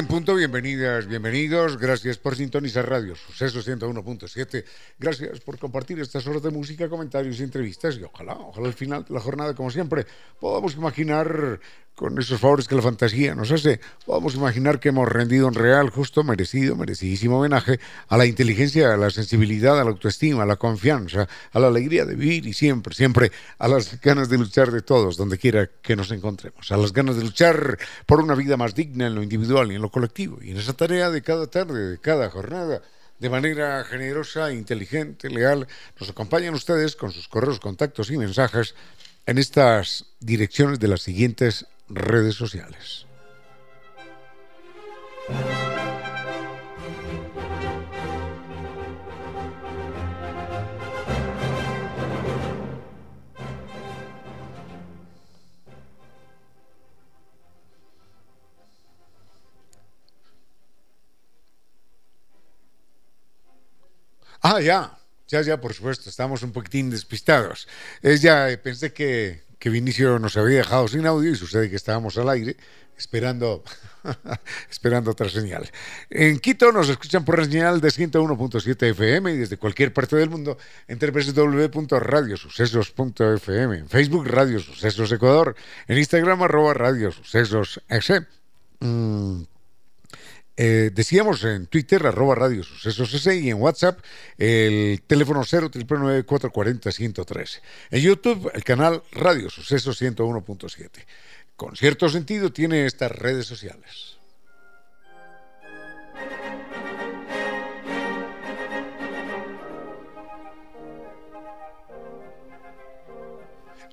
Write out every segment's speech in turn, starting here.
En punto, bienvenidas, bienvenidos. Gracias por sintonizar Radio Suceso 101.7. Gracias por compartir estas horas de música, comentarios y entrevistas. Y ojalá, ojalá al final de la jornada, como siempre, podamos imaginar con esos favores que la fantasía nos hace, podemos imaginar que hemos rendido un real, justo, merecido, merecidísimo homenaje a la inteligencia, a la sensibilidad, a la autoestima, a la confianza, a la alegría de vivir y siempre, siempre a las ganas de luchar de todos, donde quiera que nos encontremos, a las ganas de luchar por una vida más digna en lo individual y en lo colectivo, y en esa tarea de cada tarde, de cada jornada de manera generosa, inteligente, leal. Nos acompañan ustedes con sus correos, contactos y mensajes en estas direcciones de las siguientes redes sociales. Ah, ya, ya, ya, por supuesto, estamos un poquitín despistados. Es ya, pensé que que Vinicio nos había dejado sin audio y sucede que estábamos al aire esperando, esperando otra señal. En Quito nos escuchan por señal de 101.7 FM y desde cualquier parte del mundo en www.radiosucesos.fm, en Facebook Radio Sucesos Ecuador, en Instagram arroba Radio Sucesos eh, decíamos en Twitter, arroba Radio Sucesos y en WhatsApp el teléfono 0 En YouTube, el canal Radio Sucesos 101.7. Con cierto sentido tiene estas redes sociales.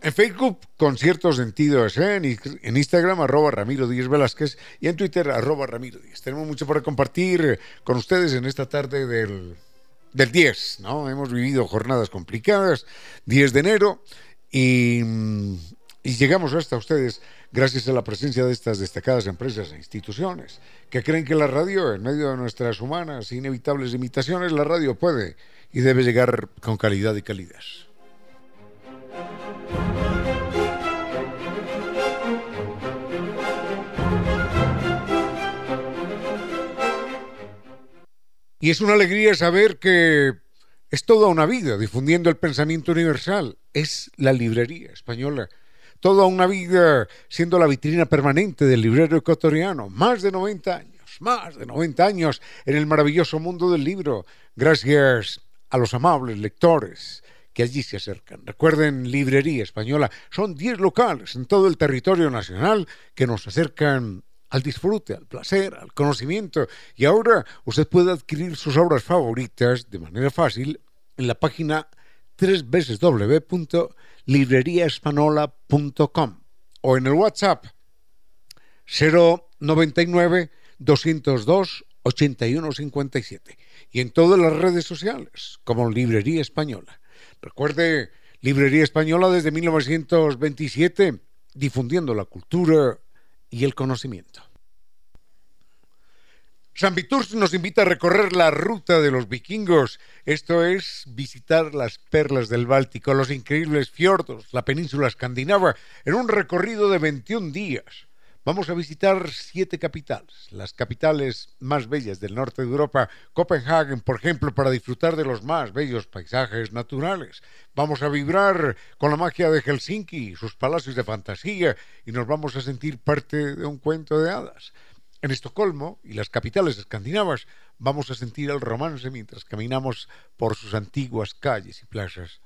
En Facebook, con cierto sentido, ¿eh? en Instagram, arroba Ramiro Díez Velázquez, y en Twitter, arroba Ramiro. Tenemos mucho para compartir con ustedes en esta tarde del, del 10, ¿no? Hemos vivido jornadas complicadas, 10 de enero, y, y llegamos hasta ustedes gracias a la presencia de estas destacadas empresas e instituciones que creen que la radio, en medio de nuestras humanas e inevitables limitaciones, la radio puede y debe llegar con calidad y calidez. Y es una alegría saber que es toda una vida difundiendo el pensamiento universal. Es la librería española. Toda una vida siendo la vitrina permanente del librero ecuatoriano. Más de 90 años, más de 90 años en el maravilloso mundo del libro. Gracias a los amables lectores que allí se acercan. Recuerden, Librería Española, son 10 locales en todo el territorio nacional que nos acercan al disfrute, al placer, al conocimiento. Y ahora usted puede adquirir sus obras favoritas de manera fácil en la página www.libreriaespanola.com o en el WhatsApp 099 202 8157 y en todas las redes sociales como Librería Española. Recuerde, Librería Española desde 1927 difundiendo la cultura y el conocimiento. San Viturs nos invita a recorrer la ruta de los vikingos, esto es visitar las perlas del Báltico, los increíbles fiordos, la península escandinava, en un recorrido de 21 días. Vamos a visitar siete capitales, las capitales más bellas del norte de Europa, Copenhague, por ejemplo, para disfrutar de los más bellos paisajes naturales. Vamos a vibrar con la magia de Helsinki, sus palacios de fantasía, y nos vamos a sentir parte de un cuento de hadas. En Estocolmo y las capitales escandinavas vamos a sentir el romance mientras caminamos por sus antiguas calles y plazas.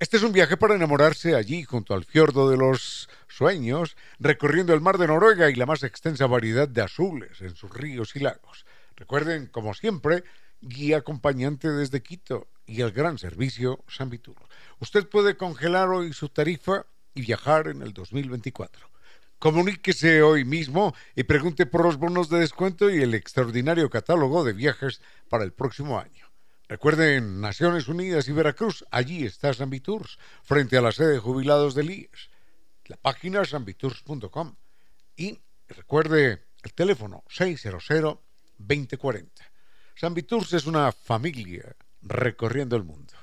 Este es un viaje para enamorarse allí, junto al fiordo de los sueños, recorriendo el mar de Noruega y la más extensa variedad de azules en sus ríos y lagos. Recuerden, como siempre, guía acompañante desde Quito y el gran servicio San Vitur. Usted puede congelar hoy su tarifa y viajar en el 2024. Comuníquese hoy mismo y pregunte por los bonos de descuento y el extraordinario catálogo de viajes para el próximo año. Recuerden, Naciones Unidas y Veracruz, allí está Viturs, frente a la sede de jubilados del IES. La página es sanviturs.com. Y recuerde el teléfono 600-2040. Viturs es una familia recorriendo el mundo.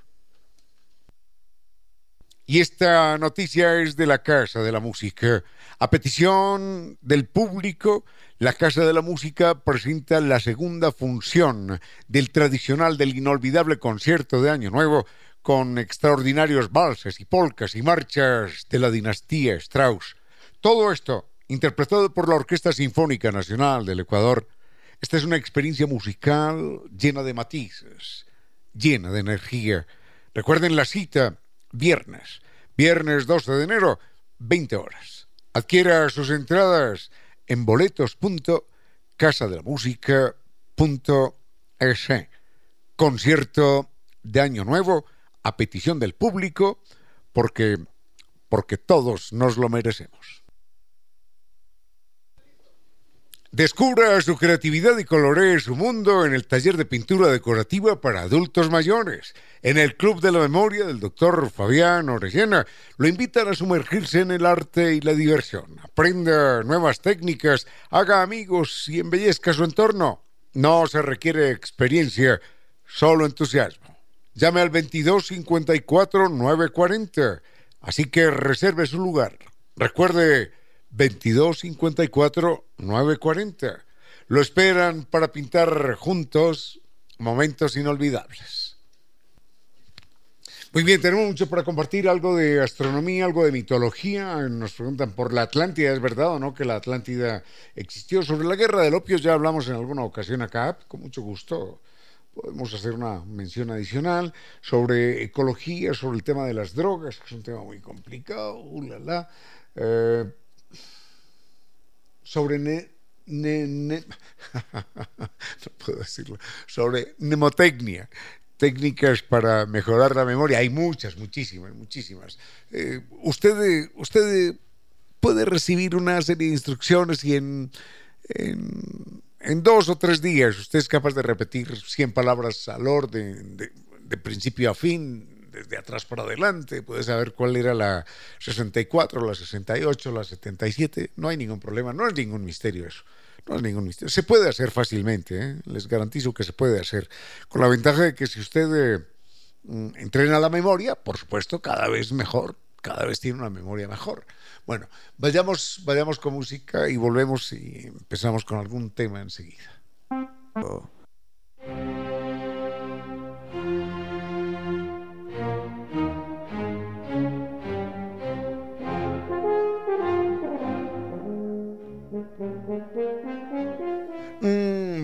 Y esta noticia es de la Casa de la Música. A petición del público, la Casa de la Música presenta la segunda función del tradicional, del inolvidable concierto de Año Nuevo con extraordinarios valses y polcas y marchas de la dinastía Strauss. Todo esto interpretado por la Orquesta Sinfónica Nacional del Ecuador. Esta es una experiencia musical llena de matices, llena de energía. Recuerden la cita viernes, viernes 12 de enero, 20 horas. Adquiera sus entradas en boletos.casadelamusica.es. Concierto de Año Nuevo a petición del público porque porque todos nos lo merecemos. Descubra su creatividad y coloree su mundo en el taller de pintura decorativa para adultos mayores. En el Club de la Memoria del doctor Fabián Orellana lo invitan a sumergirse en el arte y la diversión. Aprenda nuevas técnicas, haga amigos y embellezca su entorno. No se requiere experiencia, solo entusiasmo. Llame al 22 54 940. Así que reserve su lugar. Recuerde 2254 940. Lo esperan para pintar juntos momentos inolvidables. Muy bien, tenemos mucho para compartir, algo de astronomía, algo de mitología. Nos preguntan por la Atlántida, ¿es verdad o no que la Atlántida existió? Sobre la guerra del opio ya hablamos en alguna ocasión acá, con mucho gusto. Podemos hacer una mención adicional sobre ecología, sobre el tema de las drogas, que es un tema muy complicado. Uh, la, eh, sobre no puedo decirlo, sobre mnemotecnia, técnicas para mejorar la memoria. Hay muchas, muchísimas, muchísimas. Eh, usted, usted puede recibir una serie de instrucciones y en, en, dos o tres días usted es capaz de repetir 100 palabras al orden, de principio a fin, desde atrás para adelante, puedes saber cuál era la 64, la 68, la 77, no hay ningún problema, no es ningún misterio eso. No es ningún misterio. Se puede hacer fácilmente, ¿eh? les garantizo que se puede hacer. Con la ventaja de que si usted eh, mm, entrena la memoria, por supuesto, cada vez mejor, cada vez tiene una memoria mejor. Bueno, vayamos, vayamos con música y volvemos y empezamos con algún tema enseguida.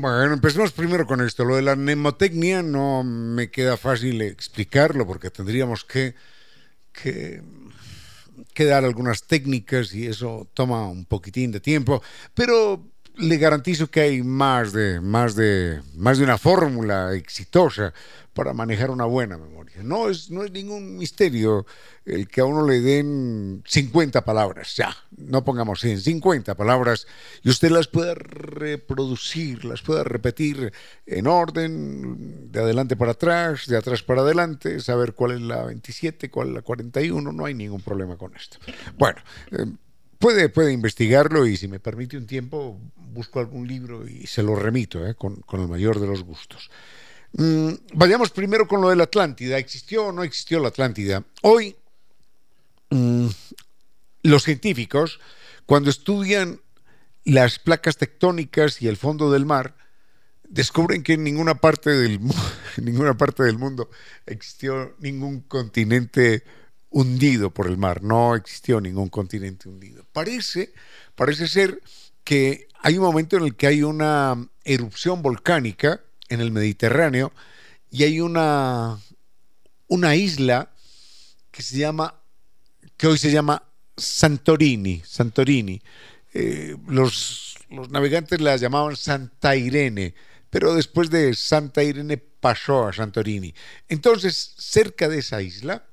Bueno, empecemos primero con esto. Lo de la mnemotecnia no me queda fácil explicarlo porque tendríamos que, que, que, dar algunas técnicas y eso toma un poquitín de tiempo, pero le garantizo que hay más de, más de, más de una fórmula exitosa para manejar una buena memoria. No es, no es ningún misterio el que a uno le den 50 palabras, ya, no pongamos 100, 50 palabras, y usted las pueda reproducir, las pueda repetir en orden, de adelante para atrás, de atrás para adelante, saber cuál es la 27, cuál es la 41, no hay ningún problema con esto. Bueno, eh, puede, puede investigarlo y si me permite un tiempo, busco algún libro y se lo remito eh, con, el mayor de los gustos. Mm, vayamos primero con lo de la Atlántida. ¿Existió o no existió la Atlántida? Hoy, mm, los científicos, cuando estudian las placas tectónicas y el fondo del mar, descubren que en ninguna parte del, ninguna parte del mundo existió ningún continente hundido por el mar. No existió ningún continente hundido. Parece, parece ser que hay un momento en el que hay una erupción volcánica en el Mediterráneo y hay una, una isla que se llama, que hoy se llama Santorini, Santorini. Eh, los, los navegantes la llamaban Santa Irene, pero después de Santa Irene pasó a Santorini. Entonces, cerca de esa isla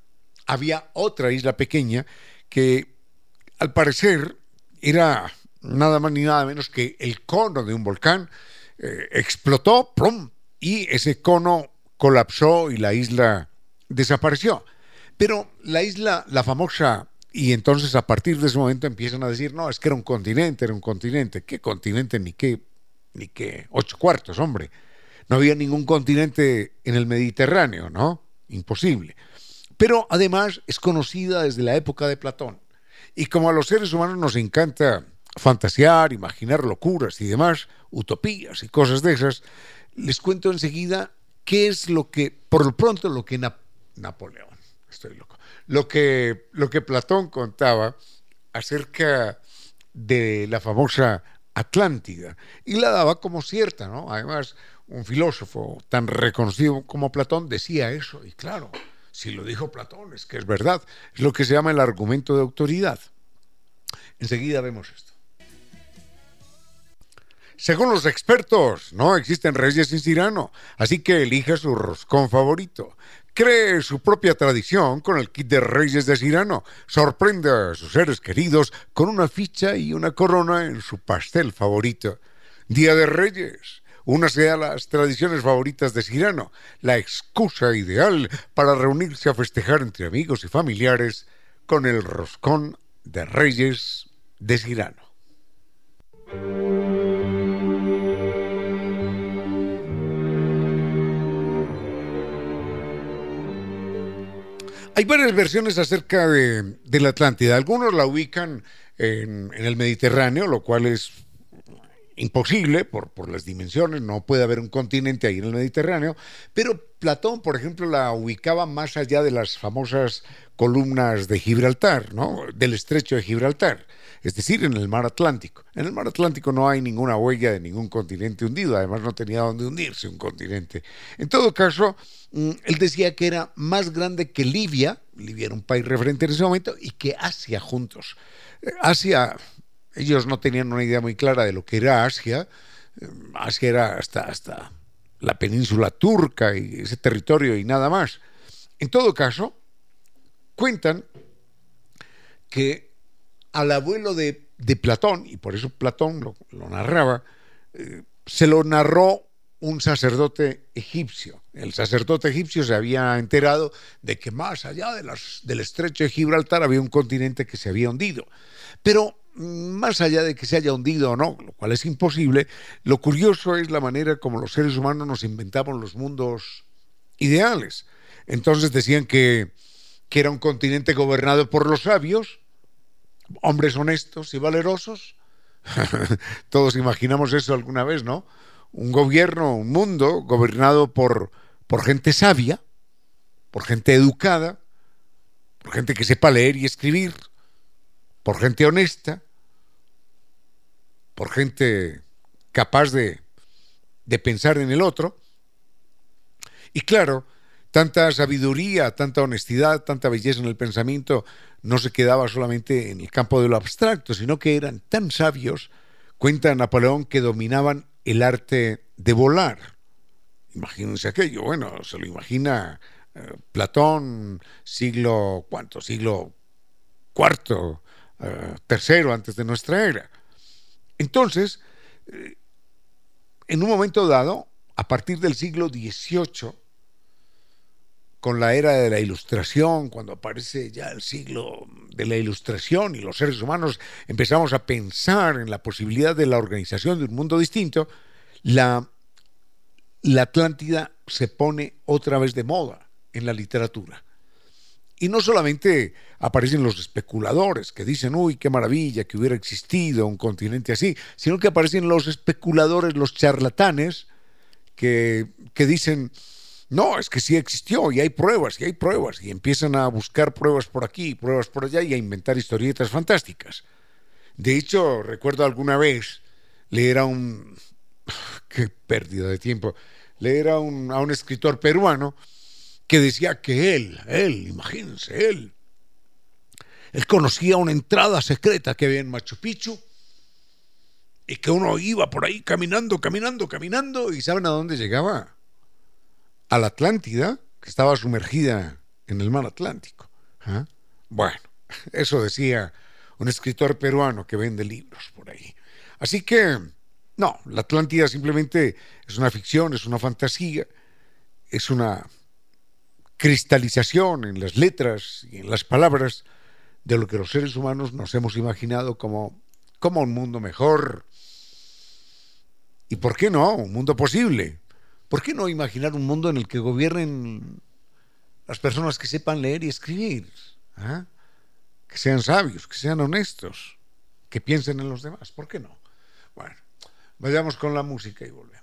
había otra isla pequeña que al parecer era nada más ni nada menos que el cono de un volcán eh, explotó y ese cono colapsó y la isla desapareció. Pero la isla, la famosa, y entonces a partir de ese momento empiezan a decir, no, es que era un continente, era un continente. ¿Qué continente? Ni qué, ni qué ocho cuartos, hombre. No había ningún continente en el Mediterráneo, ¿no? Imposible. Pero además es conocida desde la época de Platón. Y como a los seres humanos nos encanta fantasear, imaginar locuras y demás, utopías y cosas de esas, les cuento enseguida qué es lo que, por lo pronto, lo que Napoleón, estoy loco, lo que, lo que Platón contaba acerca de la famosa Atlántida y la daba como cierta, ¿no? Además, un filósofo tan reconocido como Platón decía eso, y claro, si lo dijo Platón es que es verdad, es lo que se llama el argumento de autoridad. Enseguida vemos esto. Según los expertos, no existen reyes sin Cirano, así que elija su roscón favorito. Cree su propia tradición con el kit de Reyes de Cirano. Sorprende a sus seres queridos con una ficha y una corona en su pastel favorito. Día de Reyes. Una sea las tradiciones favoritas de Cirano, la excusa ideal para reunirse a festejar entre amigos y familiares con el roscón de Reyes de Cirano. Hay varias versiones acerca de, la Atlántida. Algunos la ubican en, el Mediterráneo, lo cual es imposible por, por, las dimensiones, no puede haber un continente ahí en el Mediterráneo, pero Platón, por ejemplo, la ubicaba más allá de las famosas columnas de Gibraltar, ¿no? del estrecho de Gibraltar, es decir, en el mar Atlántico. En el mar Atlántico no hay ninguna huella de ningún continente hundido, además no tenía dónde hundirse un continente. En todo caso, mm, él decía que era más grande que Libia, Libia era un país referente en ese momento, y que Asia juntos. Eh, Asia, ellos no tenían una idea muy clara de lo que era Asia, eh, Asia era hasta, hasta la península turca y ese territorio y nada más. En todo caso, Cuentan que al abuelo de, Platón, y por eso Platón lo, narraba, eh, se lo narró un sacerdote egipcio. El sacerdote egipcio se había enterado de que más allá de del estrecho de Gibraltar había un continente que se había hundido. Pero mm, más allá de que se haya hundido o no, lo cual es imposible, lo curioso es la manera como los seres humanos nos inventamos los mundos ideales. Entonces decían que era un continente gobernado por los sabios, hombres honestos y valerosos. Todos imaginamos eso alguna vez, ¿no? Un gobierno, un mundo gobernado por, por gente sabia, por gente educada, por gente que sepa leer y escribir, por gente honesta, por gente capaz de, de pensar en el otro. Y claro, tanta sabiduría, tanta honestidad, tanta belleza en el pensamiento no se quedaba solamente en el campo de lo abstracto, sino que eran tan sabios, cuenta Napoleón, que dominaban el arte de volar. Imagínense aquello, bueno, se lo imagina eh, Platón, siglo, ¿cuánto? Siglo cuarto, eh, tercero antes de nuestra era. Entonces, eh, en un momento dado, a partir del siglo XVIII, con la era de la ilustración, cuando aparece ya el siglo de la ilustración y los seres humanos empezamos a pensar en la posibilidad de la organización de un mundo distinto, la, la Atlántida se pone otra vez de moda en la literatura. Y no solamente aparecen los especuladores que dicen, uy, qué maravilla que hubiera existido un continente así, sino que aparecen los especuladores, los charlatanes, que, que dicen, no, es que sí existió y hay pruebas y hay pruebas y empiezan a buscar pruebas por aquí, pruebas por allá y a inventar historietas fantásticas. De hecho, recuerdo alguna vez leer a un... qué pérdida de tiempo. Leer a un, a un escritor peruano que decía que él, él, imagínense, él, él conocía una entrada secreta que había en Machu Picchu y que uno iba por ahí caminando, caminando, caminando y ¿saben a dónde llegaba? A la Atlántida, que estaba sumergida en el mar Atlántico. ¿Ah? Bueno, eso decía un escritor peruano que vende libros por ahí. Así que, no, la Atlántida simplemente es una ficción, es una fantasía, es una cristalización en las letras y en las palabras de lo que los seres humanos nos hemos imaginado como, como un mundo mejor. ¿Y por qué no? Un mundo posible. ¿Por qué no imaginar un mundo en el que gobiernen las personas que sepan leer y escribir? ¿Ah? Que sean sabios, que sean honestos, que piensen en los demás. ¿Por qué no? Bueno, vayamos con la música y volvemos.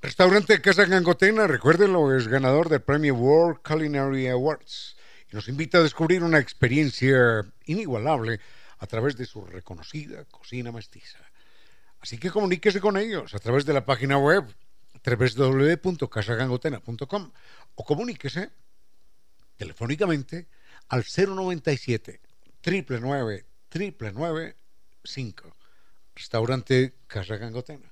Restaurante Casa Gangotena, recuérdenlo, es ganador del premio World Culinary Awards y nos invita a descubrir una experiencia inigualable a través de su reconocida cocina mestiza. Así que comuníquese con ellos a través de la página web www.casagangotena.com o comuníquese telefónicamente al 097 999 995 Restaurante Casa Gangotena.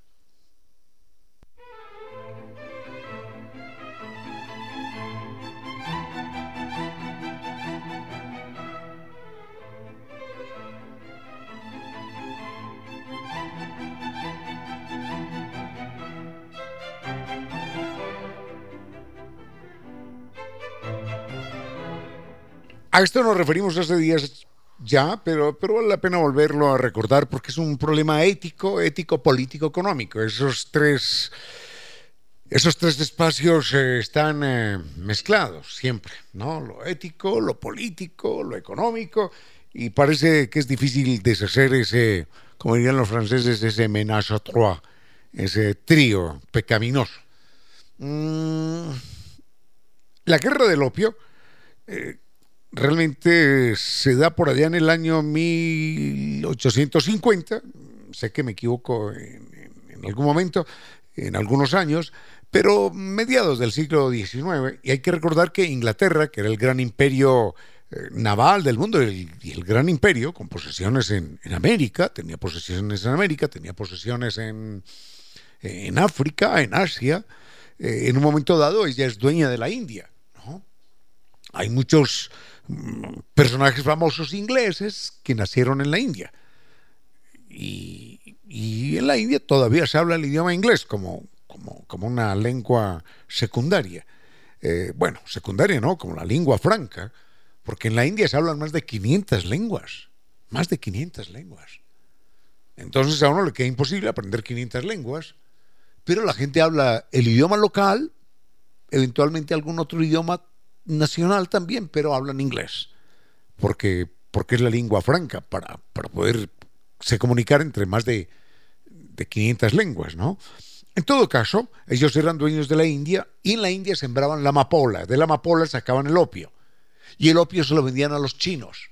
A esto nos referimos hace días ya, pero, pero vale la pena volverlo a recordar porque es un problema ético, ético, político, económico. Esos tres, esos tres espacios eh, están eh, mezclados siempre, ¿no? Lo ético, lo político, lo económico, y parece que es difícil deshacer ese, como dirían los franceses, ese ménage à trois, ese trío pecaminoso. Mm, la guerra del opio. Eh, realmente se da por allá en el año 1850, sé que me equivoco en, algún momento, en algunos años, pero mediados del siglo XIX, y hay que recordar que Inglaterra, que era el gran imperio eh, naval del mundo y el, gran imperio, con posesiones en, América, tenía posesiones en América, tenía posesiones en, en África, en Asia, eh, en un momento dado ella es dueña de la India. Hay muchos personajes famosos ingleses que nacieron en la India. Y, en la India todavía se habla el idioma inglés como, como, una lengua secundaria. Eh, bueno, secundaria no, como la lengua franca, porque en la India se hablan más de 500 lenguas, más de 500 lenguas. Entonces a uno le queda imposible aprender 500 lenguas, pero la gente habla el idioma local, eventualmente algún otro idioma nacional también, pero hablan inglés, porque, porque es la lengua franca para, para poder se comunicar entre más de, de 500 lenguas, ¿no? En todo caso, ellos eran dueños de la India y en la India sembraban la amapola, de la amapola sacaban el opio y el opio se lo vendían a los chinos.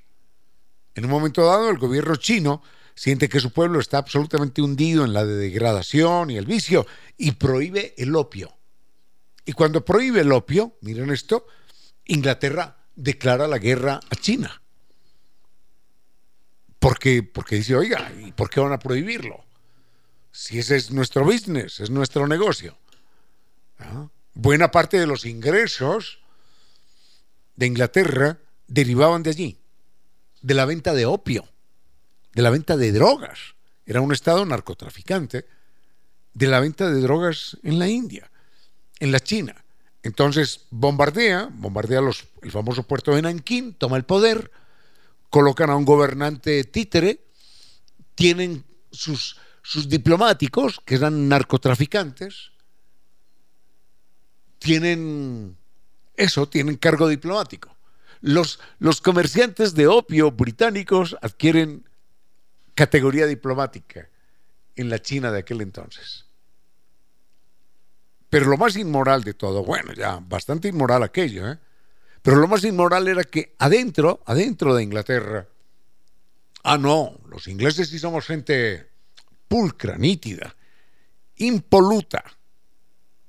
En un momento dado, el gobierno chino siente que su pueblo está absolutamente hundido en la degradación y el vicio y prohíbe el opio. Y cuando prohíbe el opio, miren esto, Inglaterra declara la guerra a China. Porque, porque dice, oiga, ¿y por qué van a prohibirlo? Si ese es nuestro business, es nuestro negocio. ¿Ah? Buena parte de los ingresos de Inglaterra derivaban de allí, de la venta de opio, de la venta de drogas. Era un estado narcotraficante, de la venta de drogas en la India, en la China. Entonces bombardea, bombardea los, el famoso puerto de Nankín, toma el poder, colocan a un gobernante títere, tienen sus, sus diplomáticos, que eran narcotraficantes, tienen eso, tienen cargo diplomático. Los, los comerciantes de opio británicos adquieren categoría diplomática en la China de aquel entonces. Pero lo más inmoral de todo, bueno, ya bastante inmoral aquello, ¿eh? Pero lo más inmoral era que adentro, adentro de Inglaterra, ah, no, los ingleses sí somos gente pulcra, nítida, impoluta.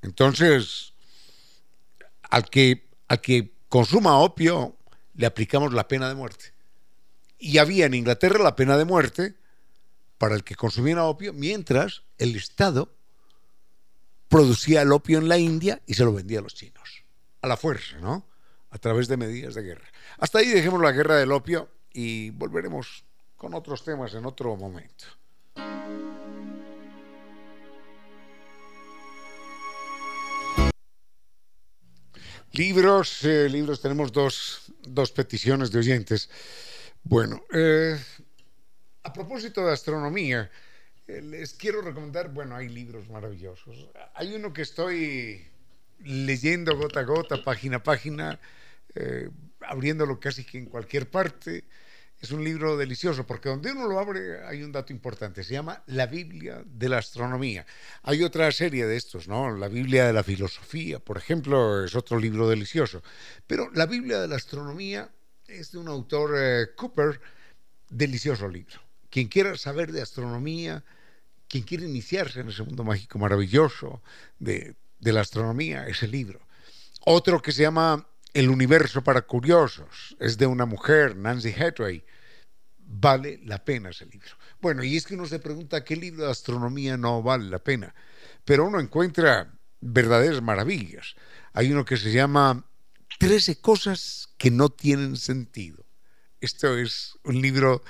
Entonces, al que, al que consuma opio le aplicamos la pena de muerte. Y había en Inglaterra la pena de muerte para el que consumiera opio, mientras el Estado producía el opio en la India y se lo vendía a los chinos. A la fuerza, ¿no? A través de medidas de guerra. Hasta ahí dejemos la guerra del opio y volveremos con otros temas en otro momento. Libros, eh, libros, tenemos dos, dos, peticiones de oyentes. Bueno, eh, a propósito de astronomía, les quiero recomendar, bueno, hay libros maravillosos. Hay uno que estoy leyendo gota a gota, página a página, abriéndolo casi que en cualquier parte. Es un libro delicioso porque donde uno lo abre hay un dato importante, se llama La Biblia de la Astronomía. Hay otra serie de estos, ¿no? La Biblia de la Filosofía, por ejemplo, es otro libro delicioso. Pero La Biblia de la Astronomía es de un autor, eh, Cooper, delicioso libro. Quien quiera saber de astronomía, quien quiera iniciarse en ese mundo mágico maravilloso de, de la astronomía, ese libro. Otro que se llama el universo para curiosos es de una mujer, Nancy Hathaway. Vale la pena ese libro. Bueno, y es que uno se pregunta qué libro de astronomía no vale la pena, pero uno encuentra verdaderas maravillas. Hay uno que se llama 13 cosas que no tienen sentido. Esto es un libro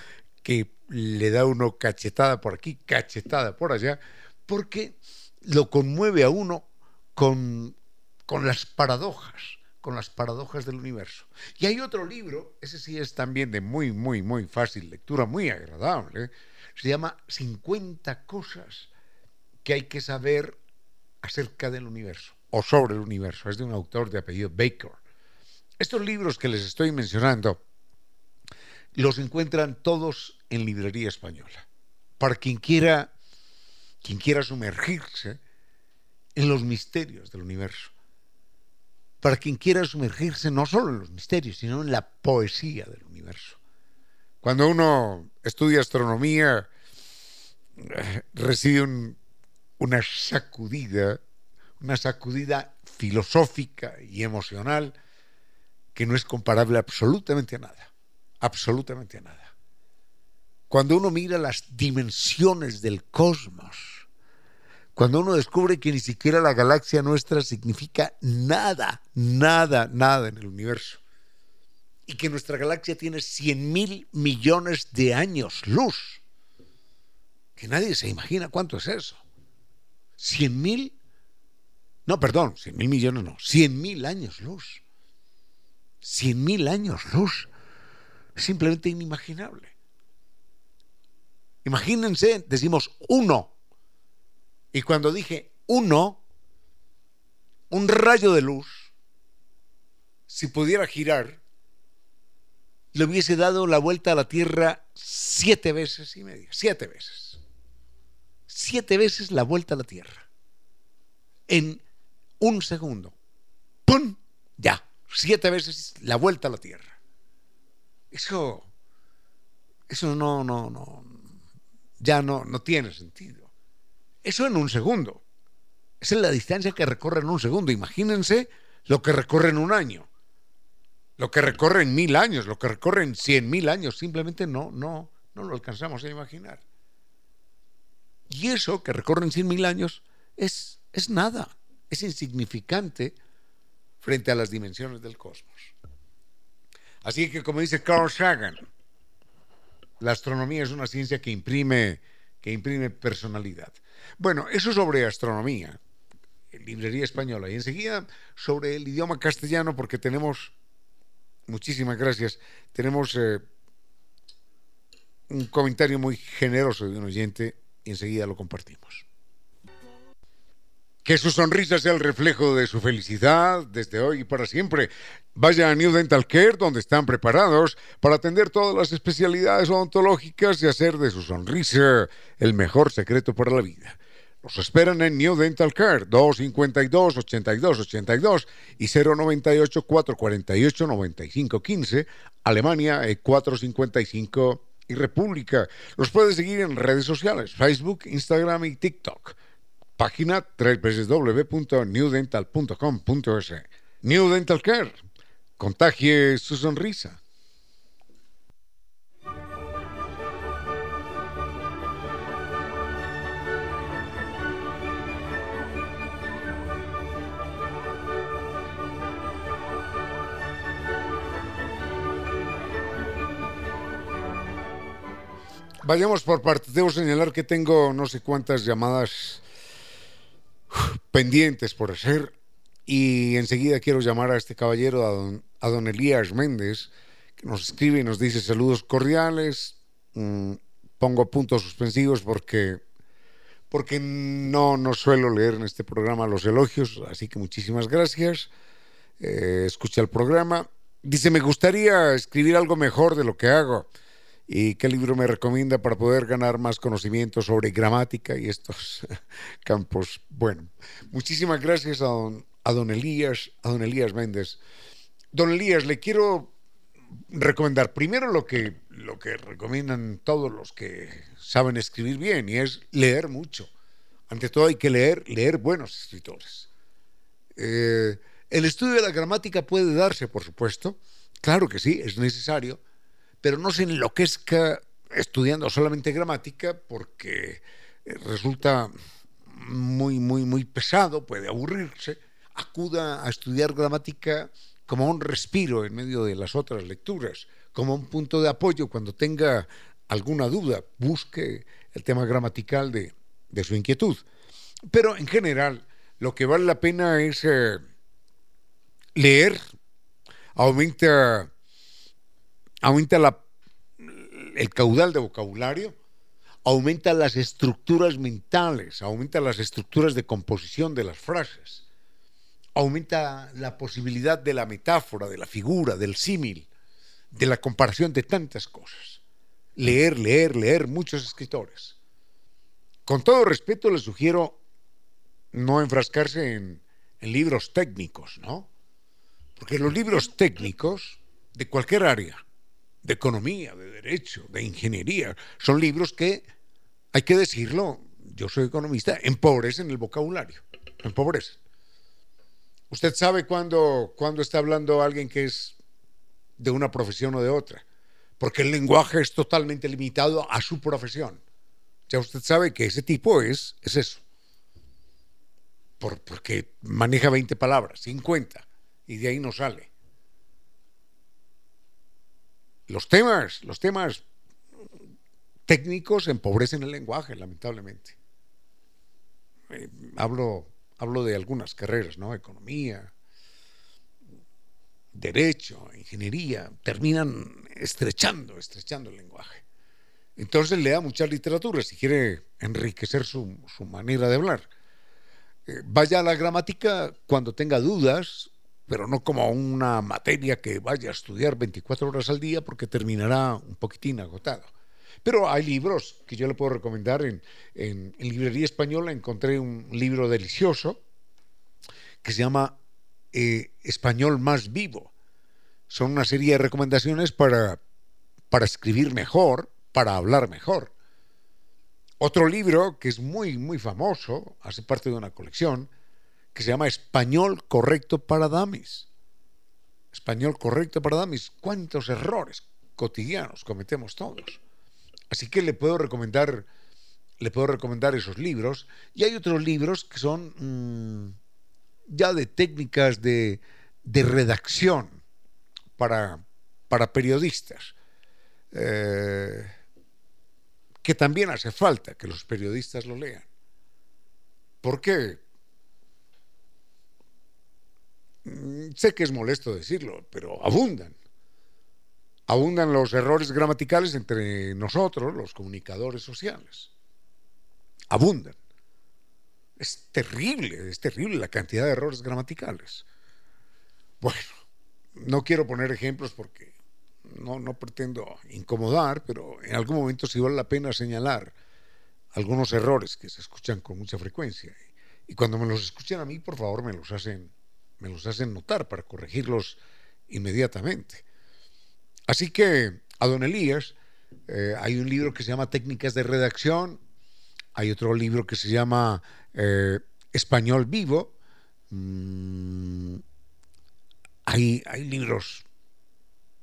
que le da uno cachetada por aquí, cachetada por allá, porque lo conmueve a uno con, con las paradojas con las paradojas del universo. Y hay otro libro, ese sí es también de muy, muy, muy fácil lectura, muy agradable, se llama 50 cosas que hay que saber acerca del universo o sobre el universo. Es de un autor de apellido Baker. Estos libros que les estoy mencionando los encuentran todos en librería española. Para quien quiera, quien quiera sumergirse en los misterios del universo para quien quiera sumergirse no solo en los misterios, sino en la poesía del universo. Cuando uno estudia astronomía, recibe una sacudida, una sacudida filosófica y emocional que no es comparable absolutamente a nada, absolutamente a nada. Cuando uno mira las dimensiones del cosmos, cuando uno descubre que ni siquiera la galaxia nuestra significa nada, nada, nada en el universo. Y que nuestra galaxia tiene 100 mil millones de años luz. Que nadie se imagina cuánto es eso. 100 mil, no, perdón, 100 mil millones no, 100 mil años luz. 100 mil años luz. Es simplemente inimaginable. Imagínense, decimos uno y cuando dije uno, un rayo de luz, si pudiera girar, le hubiese dado la vuelta a la Tierra siete veces y media, siete veces. Siete veces la vuelta a la Tierra. En un segundo. ¡Pum! Ya. Siete veces la vuelta a la Tierra. Eso, eso no, no, no, ya no, no tiene sentido. Eso en un segundo. Esa es la distancia que recorre en un segundo. Imagínense lo que recorre en un año. Lo que recorre en mil años, lo que recorre en cien mil años. Simplemente no, no, no lo alcanzamos a imaginar. Y eso que recorre en cien mil años es, es nada, es insignificante frente a las dimensiones del cosmos. Así que, como dice Carl Sagan, la astronomía es una ciencia que imprime, que imprime personalidad. Bueno, eso sobre astronomía, librería española. Y enseguida sobre el idioma castellano, porque tenemos, muchísimas gracias, tenemos eh, un comentario muy generoso de un oyente y enseguida lo compartimos. Que su sonrisa sea el reflejo de su felicidad desde hoy y para siempre. Vaya a New Dental Care, donde están preparados para atender todas las especialidades odontológicas y hacer de su sonrisa el mejor secreto para la vida. Los esperan en New Dental Care, 252-8282 y 098-448-9515, Alemania 455 y República. Los puedes seguir en redes sociales, Facebook, Instagram y TikTok. Página www.newdental.com.es. New Dental Care. Contagie su sonrisa. Vayamos por partes. Debo señalar que tengo no sé cuántas llamadas pendientes por hacer y enseguida quiero llamar a este caballero, a don, a don Elías Méndez, que nos escribe y nos dice saludos cordiales. Mm, pongo puntos suspensivos porque, porque no, no suelo leer en este programa los elogios, así que muchísimas gracias. Eh, escucha el programa. Dice, me gustaría escribir algo mejor de lo que hago. ¿Y qué libro me recomienda para poder ganar más conocimiento sobre gramática y estos campos? Bueno, muchísimas gracias a don, a don Elías, a don Elías Méndez. Don Elías, le quiero recomendar primero lo que, lo que recomiendan todos los que saben escribir bien y es leer mucho. Ante todo hay que leer, leer buenos escritores. Eh, el estudio de la gramática puede darse, por supuesto, claro que sí, es necesario, pero no se enloquezca estudiando solamente gramática porque eh, resulta muy, muy, muy pesado, puede aburrirse. Acuda a estudiar gramática como un respiro en medio de las otras lecturas, como un punto de apoyo cuando tenga alguna duda, busque el tema gramatical de, de su inquietud. Pero en general, lo que vale la pena es eh, leer, aumenta aumenta el caudal de vocabulario, aumenta las estructuras mentales, aumenta las estructuras de composición de las frases, aumenta la posibilidad de la metáfora, de la figura, del símil, de la comparación de tantas cosas. Leer, leer, leer muchos escritores. Con todo respeto les sugiero no enfrascarse en, en libros técnicos, ¿no? Porque los libros técnicos de cualquier área, de economía, de derecho, de ingeniería. Son libros que, hay que decirlo, yo soy economista, empobrecen el vocabulario, empobrecen. Usted sabe cuando está hablando alguien que es de una profesión o de otra, porque el lenguaje es totalmente limitado a su profesión. Ya usted sabe que ese tipo es, es eso. Por, porque maneja 20 palabras, 50, y de ahí no sale. Los temas, los temas técnicos empobrecen el lenguaje, lamentablemente. Eh, hablo, hablo de algunas carreras, ¿no? Economía, derecho, ingeniería, terminan estrechando, estrechando el lenguaje. Entonces lea mucha literatura si quiere enriquecer su, manera de hablar. Eh, vaya a la gramática cuando tenga dudas pero no como una materia que vaya a estudiar 24 horas al día porque terminará un poquitín agotado. Pero hay libros que yo le puedo recomendar. En, en, Librería Española encontré un libro delicioso que se llama eh, Español más vivo. Son una serie de recomendaciones para, para escribir mejor, para hablar mejor. Otro libro que es muy, muy famoso, hace parte de una colección, que se llama Español Correcto para Damis. Español Correcto para Damis. ¿Cuántos errores cotidianos cometemos todos? Así que le puedo recomendar, le puedo recomendar esos libros. Y hay otros libros que son mmm, ya de técnicas de, de redacción para, para periodistas. Eh, que también hace falta que los periodistas lo lean. ¿Por qué? Mm, sé que es molesto decirlo, pero abundan. Abundan los errores gramaticales entre nosotros, los comunicadores sociales. Abundan. Es terrible, es terrible la cantidad de errores gramaticales. Bueno, no quiero poner ejemplos porque no, no pretendo incomodar, pero en algún momento sí vale la pena señalar algunos errores que se escuchan con mucha frecuencia. Y cuando me los escuchan a mí, por favor, me los hacen me los hacen notar para corregirlos inmediatamente. Así que a don Elías eh, hay un libro que se llama Técnicas de Redacción, hay otro libro que se llama eh, Español Vivo, mm, hay, hay libros,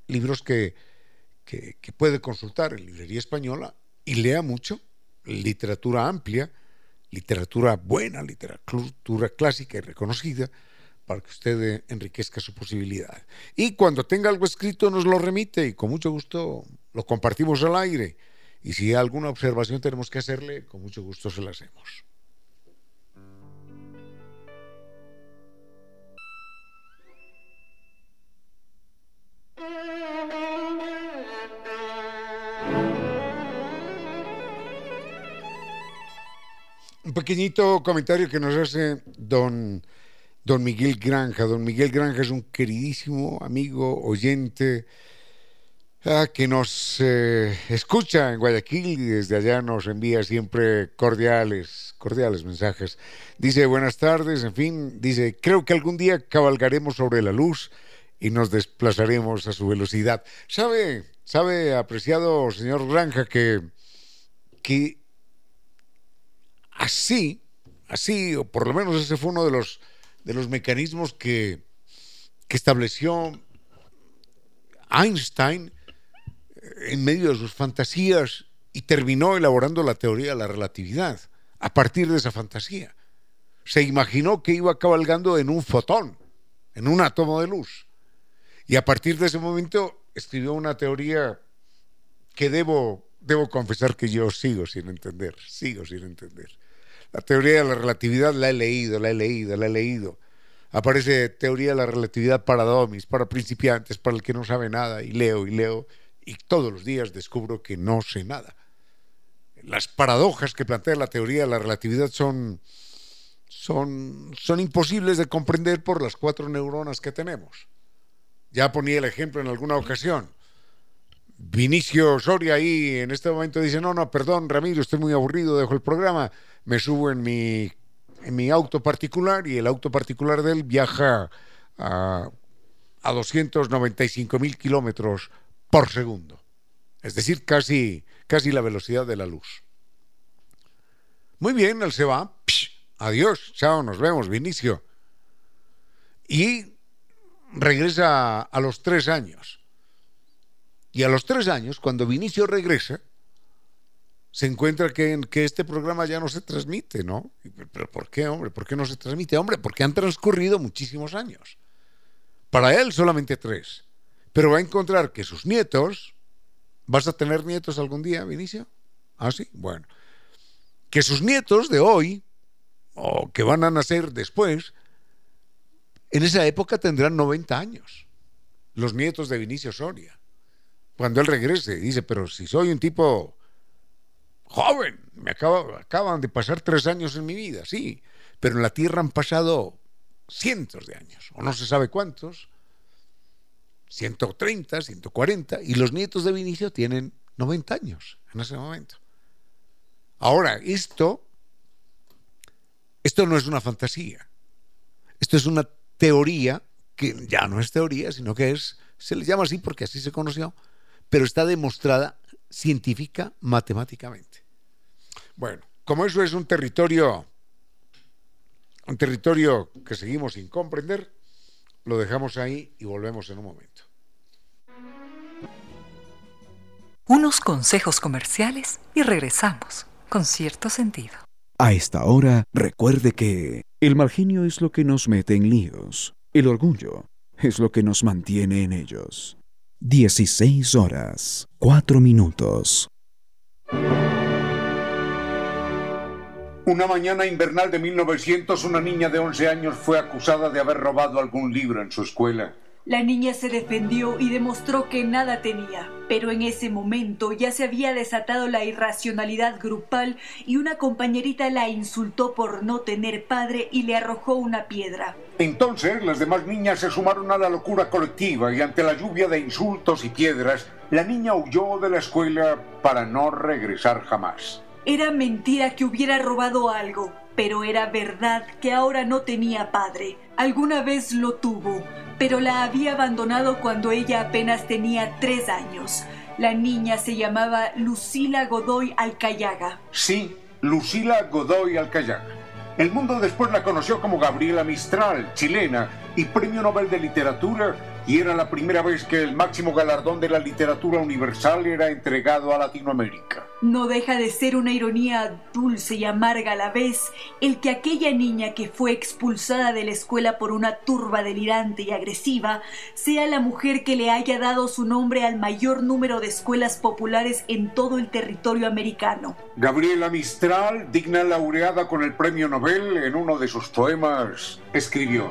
libros que, que, que puede consultar en Librería Española y lea mucho, literatura amplia, literatura buena, literatura clásica y reconocida, para que usted enriquezca su posibilidad. Y cuando tenga algo escrito nos lo remite y con mucho gusto lo compartimos al aire. Y si alguna observación tenemos que hacerle, con mucho gusto se la hacemos. Un pequeñito comentario que nos hace don don Miguel Granja. Don Miguel Granja es un queridísimo amigo, oyente, ah, que nos eh, escucha en Guayaquil y desde allá nos envía siempre cordiales, cordiales mensajes. Dice, buenas tardes, en fin, dice, creo que algún día cabalgaremos sobre la luz y nos desplazaremos a su velocidad. ¿Sabe, sabe apreciado señor Granja, que, que así, así, o por lo menos ese fue uno de los de los mecanismos que, que estableció Einstein en medio de sus fantasías y terminó elaborando la teoría de la relatividad a partir de esa fantasía. Se imaginó que iba cabalgando en un fotón, en un átomo de luz. Y a partir de ese momento escribió una teoría que debo, debo confesar que yo sigo sin entender, sigo sin entender. La teoría de la relatividad la he leído, la he leído, la he leído. Aparece teoría de la relatividad para domis, para principiantes, para el que no sabe nada, y leo y leo, y todos los días descubro que no sé nada. Las paradojas que plantea la teoría de la relatividad son, son, son imposibles de comprender por las cuatro neuronas que tenemos. Ya ponía el ejemplo en alguna ocasión. Vinicio Soria ahí en este momento dice, no, no, perdón, Ramiro, estoy muy aburrido, dejo el programa, me subo en mi, en mi auto particular y el auto particular de él viaja a, a 295 mil kilómetros por segundo. Es decir, casi, casi la velocidad de la luz. Muy bien, él se va. adiós, chao, nos vemos, Vinicio. Y regresa a los tres años. Y a los tres años, cuando Vinicio regresa, se encuentra que, que este programa ya no se transmite, ¿no? ¿Pero por qué, hombre? ¿Por qué no se transmite? Hombre, porque han transcurrido muchísimos años. Para él solamente tres. Pero va a encontrar que sus nietos... ¿Vas a tener nietos algún día, Vinicio? Ah, sí, bueno. Que sus nietos de hoy, o que van a nacer después, en esa época tendrán 90 años. Los nietos de Vinicio Soria cuando él regrese. Dice, pero si soy un tipo joven, me acaban de pasar tres años en mi vida, sí, pero en la Tierra han pasado cientos de años, o no se sabe cuántos, 130, 140, y los nietos de Vinicio tienen 90 años en ese momento. Ahora, esto, esto no es una fantasía, esto es una teoría que ya no es teoría, sino que es, se le llama así porque así se conoció, pero está demostrada científica matemáticamente. Bueno, como eso es un territorio, un territorio que seguimos sin comprender, lo dejamos ahí y volvemos en un momento. Unos consejos comerciales y regresamos con cierto sentido. A esta hora, recuerde que el mal genio es lo que nos mete en líos. El orgullo es lo que nos mantiene en ellos. 16 horas, 4 minutos. Una mañana invernal de 1900, una niña de 11 años fue acusada de haber robado algún libro en su escuela. La niña se defendió y demostró que nada tenía, pero en ese momento ya se había desatado la irracionalidad grupal y una compañerita la insultó por no tener padre y le arrojó una piedra. Entonces las demás niñas se sumaron a la locura colectiva y ante la lluvia de insultos y piedras, la niña huyó de la escuela para no regresar jamás. Era mentira que hubiera robado algo, pero era verdad que ahora no tenía padre. Alguna vez lo tuvo, pero la había abandonado cuando ella apenas tenía tres años. La niña se llamaba Lucila Godoy Alcayaga. Sí, Lucila Godoy Alcayaga. El mundo después la conoció como Gabriela Mistral, chilena, y Premio Nobel de Literatura y era la primera vez que el máximo galardón de la literatura universal era entregado a Latinoamérica. No deja de ser una ironía dulce y amarga a la vez el que aquella niña que fue expulsada de la escuela por una turba delirante y agresiva sea la mujer que le haya dado su nombre al mayor número de escuelas populares en todo el territorio americano. Gabriela Mistral, digna laureada con el premio Nobel, en uno de sus poemas escribió: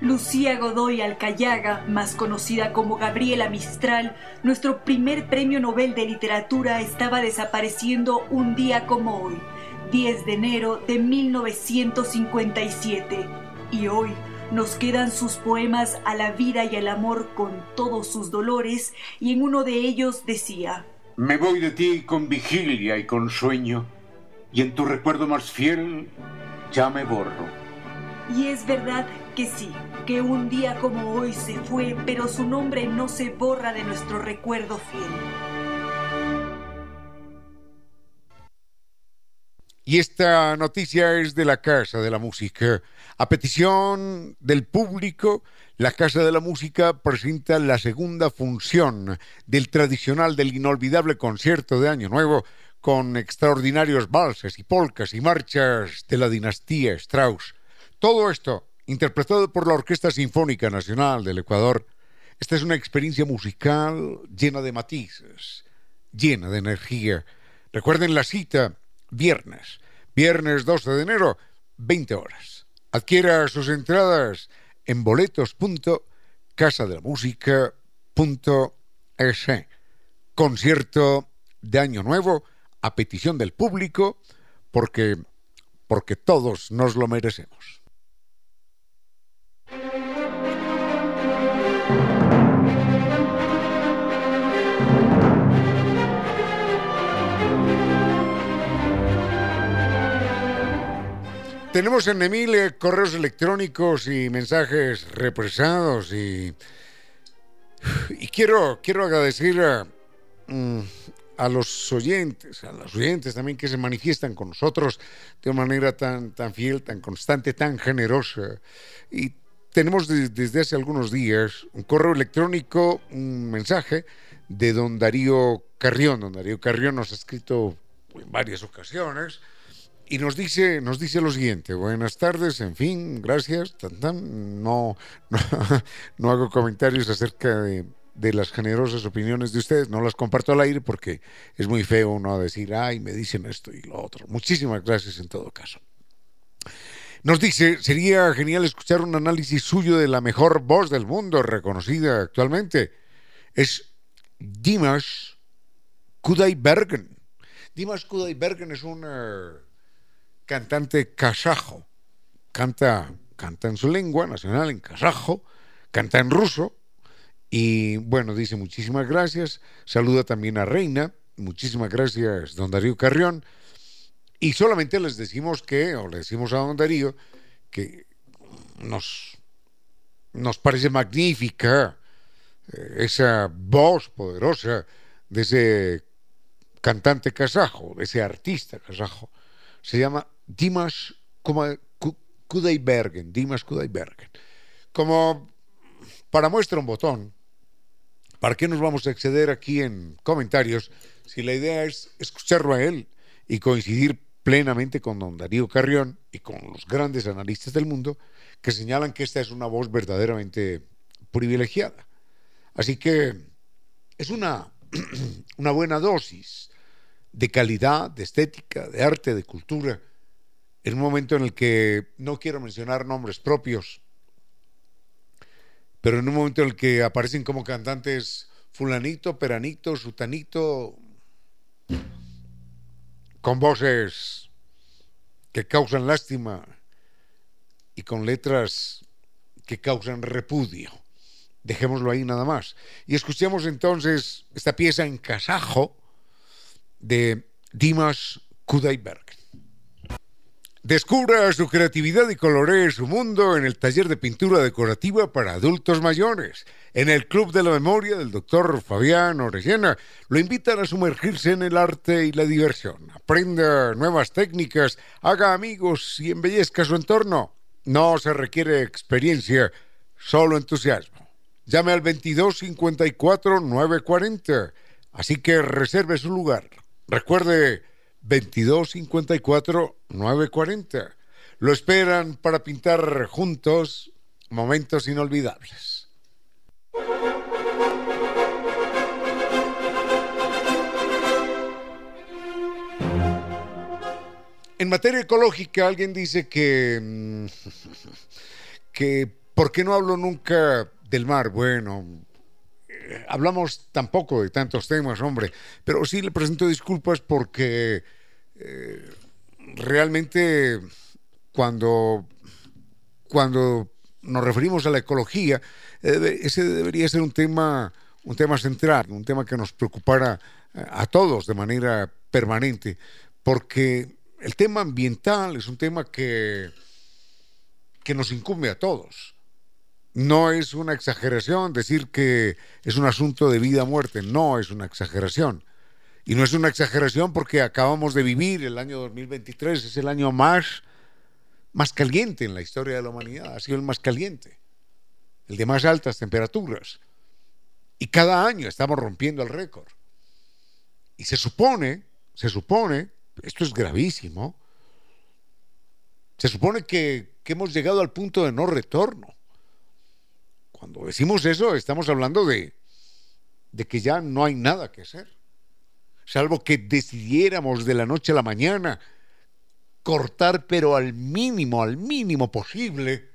Lucía Godoy Alcayaga, más conocida como Gabriela Mistral, nuestro primer premio Nobel de Literatura, estaba desapareciendo un día como hoy, 10 de enero de 1957. Y hoy nos quedan sus poemas a la vida y al amor con todos sus dolores, y en uno de ellos decía, Me voy de ti con vigilia y con sueño, y en tu recuerdo más fiel ya me borro. Y es verdad que sí, que un día como hoy se fue, pero su nombre no se borra de nuestro recuerdo fiel. Y esta noticia es de la Casa de la Música. A petición del público, la Casa de la Música presenta la segunda función del tradicional, del inolvidable concierto de Año Nuevo con extraordinarios valses y polcas y marchas de la dinastía Strauss. Todo esto interpretado por la Orquesta Sinfónica Nacional del Ecuador. Esta es una experiencia musical llena de matices, llena de energía. Recuerden la cita, viernes, viernes 12 de enero, 20 horas. Adquiera sus entradas en boletos.casadelamusica.es. Concierto de Año Nuevo a petición del público porque porque todos nos lo merecemos. Tenemos en Emile correos electrónicos y mensajes represados y, y quiero, quiero agradecer a, mm, a los oyentes, a los oyentes también que se manifiestan con nosotros de una manera tan, tan fiel, tan constante, tan generosa. Y tenemos desde hace algunos días un correo electrónico, un mensaje de don Darío Carrión. Don Darío Carrión nos ha escrito en varias ocasiones y nos dice, nos dice lo siguiente, buenas tardes, en fin, gracias, No, no, hago comentarios acerca de, las generosas opiniones de ustedes, no las comparto al aire porque es muy feo uno decir, ay, me dicen esto y lo otro. Muchísimas gracias en todo caso. Nos dice, sería genial escuchar un análisis suyo de la mejor voz del mundo reconocida actualmente. Es Dimas Kudaibergen. Dimas Kudaibergen es un cantante kazajo. Canta, canta en su lengua nacional, en kazajo, canta en ruso. Y bueno, dice muchísimas gracias. Saluda también a Reina. Muchísimas gracias, don Darío Carrión. Y solamente les decimos que, o le decimos a don Darío, que nos, nos parece magnífica eh, esa voz poderosa de ese cantante kazajo, de ese artista kazajo. Se llama Dimas Kudaibergen, Dimas Kudaibergen. Como para muestra un botón, ¿para qué nos vamos a exceder aquí en comentarios si la idea es escucharlo a él y coincidir plenamente con don Darío Carrión y con los grandes analistas del mundo que señalan que esta es una voz verdaderamente privilegiada? Así que es una, una buena dosis de calidad, de estética, de arte, de cultura en un momento en el que no quiero mencionar nombres propios, pero en un momento en el que aparecen como cantantes fulanito, peranito, sutanito, con voces que causan lástima y con letras que causan repudio. Dejémoslo ahí nada más. Y escuchemos entonces esta pieza en kazajo de Dimas Kudaiberg. Descubra su creatividad y coloree su mundo en el taller de pintura decorativa para adultos mayores. En el Club de la Memoria del doctor Fabián Orellana lo invitan a sumergirse en el arte y la diversión. Aprenda nuevas técnicas, haga amigos y embellezca su entorno. No se requiere experiencia, solo entusiasmo. Llame al 2254 940. Así que reserve su lugar. Recuerde 2254 940. Lo esperan para pintar juntos momentos inolvidables. En materia ecológica, alguien dice que, mm, que ¿por qué no hablo nunca del mar? Bueno, hablamos tampoco de tantos temas, hombre, pero sí le presento disculpas porque eh, realmente cuando, cuando nos referimos a la ecología, eh, ese debería ser un tema, un tema central, un tema que nos preocupara a todos de manera permanente, porque el tema ambiental es un tema que, que nos incumbe a todos. No es una exageración decir que es un asunto de vida o muerte, no es una exageración. Y no es una exageración porque acabamos de vivir el año 2023, es el año más, más caliente en la historia de la humanidad, ha sido el más caliente, el de más altas temperaturas. Y cada año estamos rompiendo el récord. Y se supone, se supone, esto es gravísimo, se supone que, que hemos llegado al punto de no retorno. Cuando decimos eso, estamos hablando de, que ya no hay nada que hacer salvo que decidiéramos de la noche a la mañana cortar, pero al mínimo, al mínimo posible,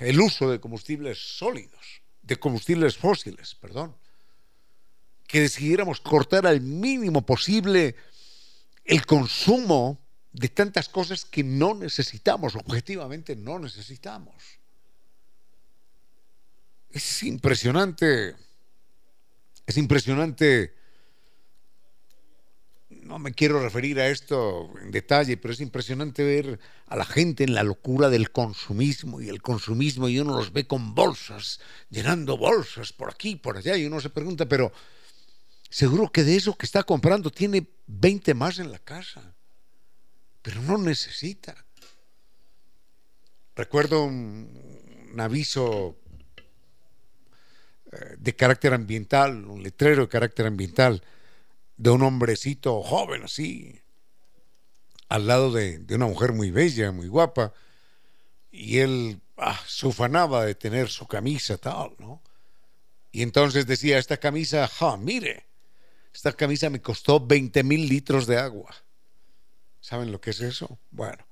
el uso de combustibles sólidos, de combustibles fósiles, perdón. Que decidiéramos cortar al mínimo posible el consumo de tantas cosas que no necesitamos, objetivamente no necesitamos. Es impresionante, es impresionante. No me quiero referir a esto en detalle, pero es impresionante ver a la gente en la locura del consumismo y el consumismo y uno los ve con bolsas, llenando bolsas por aquí, por allá y uno se pregunta, pero seguro que de eso que está comprando tiene 20 más en la casa, pero no necesita. Recuerdo un, aviso eh, de carácter ambiental, un letrero de carácter ambiental, de un hombrecito joven así, al lado de, una mujer muy bella, muy guapa, y él ah, se ufanaba de tener su camisa tal, ¿no? Y entonces decía, esta camisa, ja, mire, esta camisa me costó 20 mil litros de agua. ¿Saben lo que es eso? Bueno,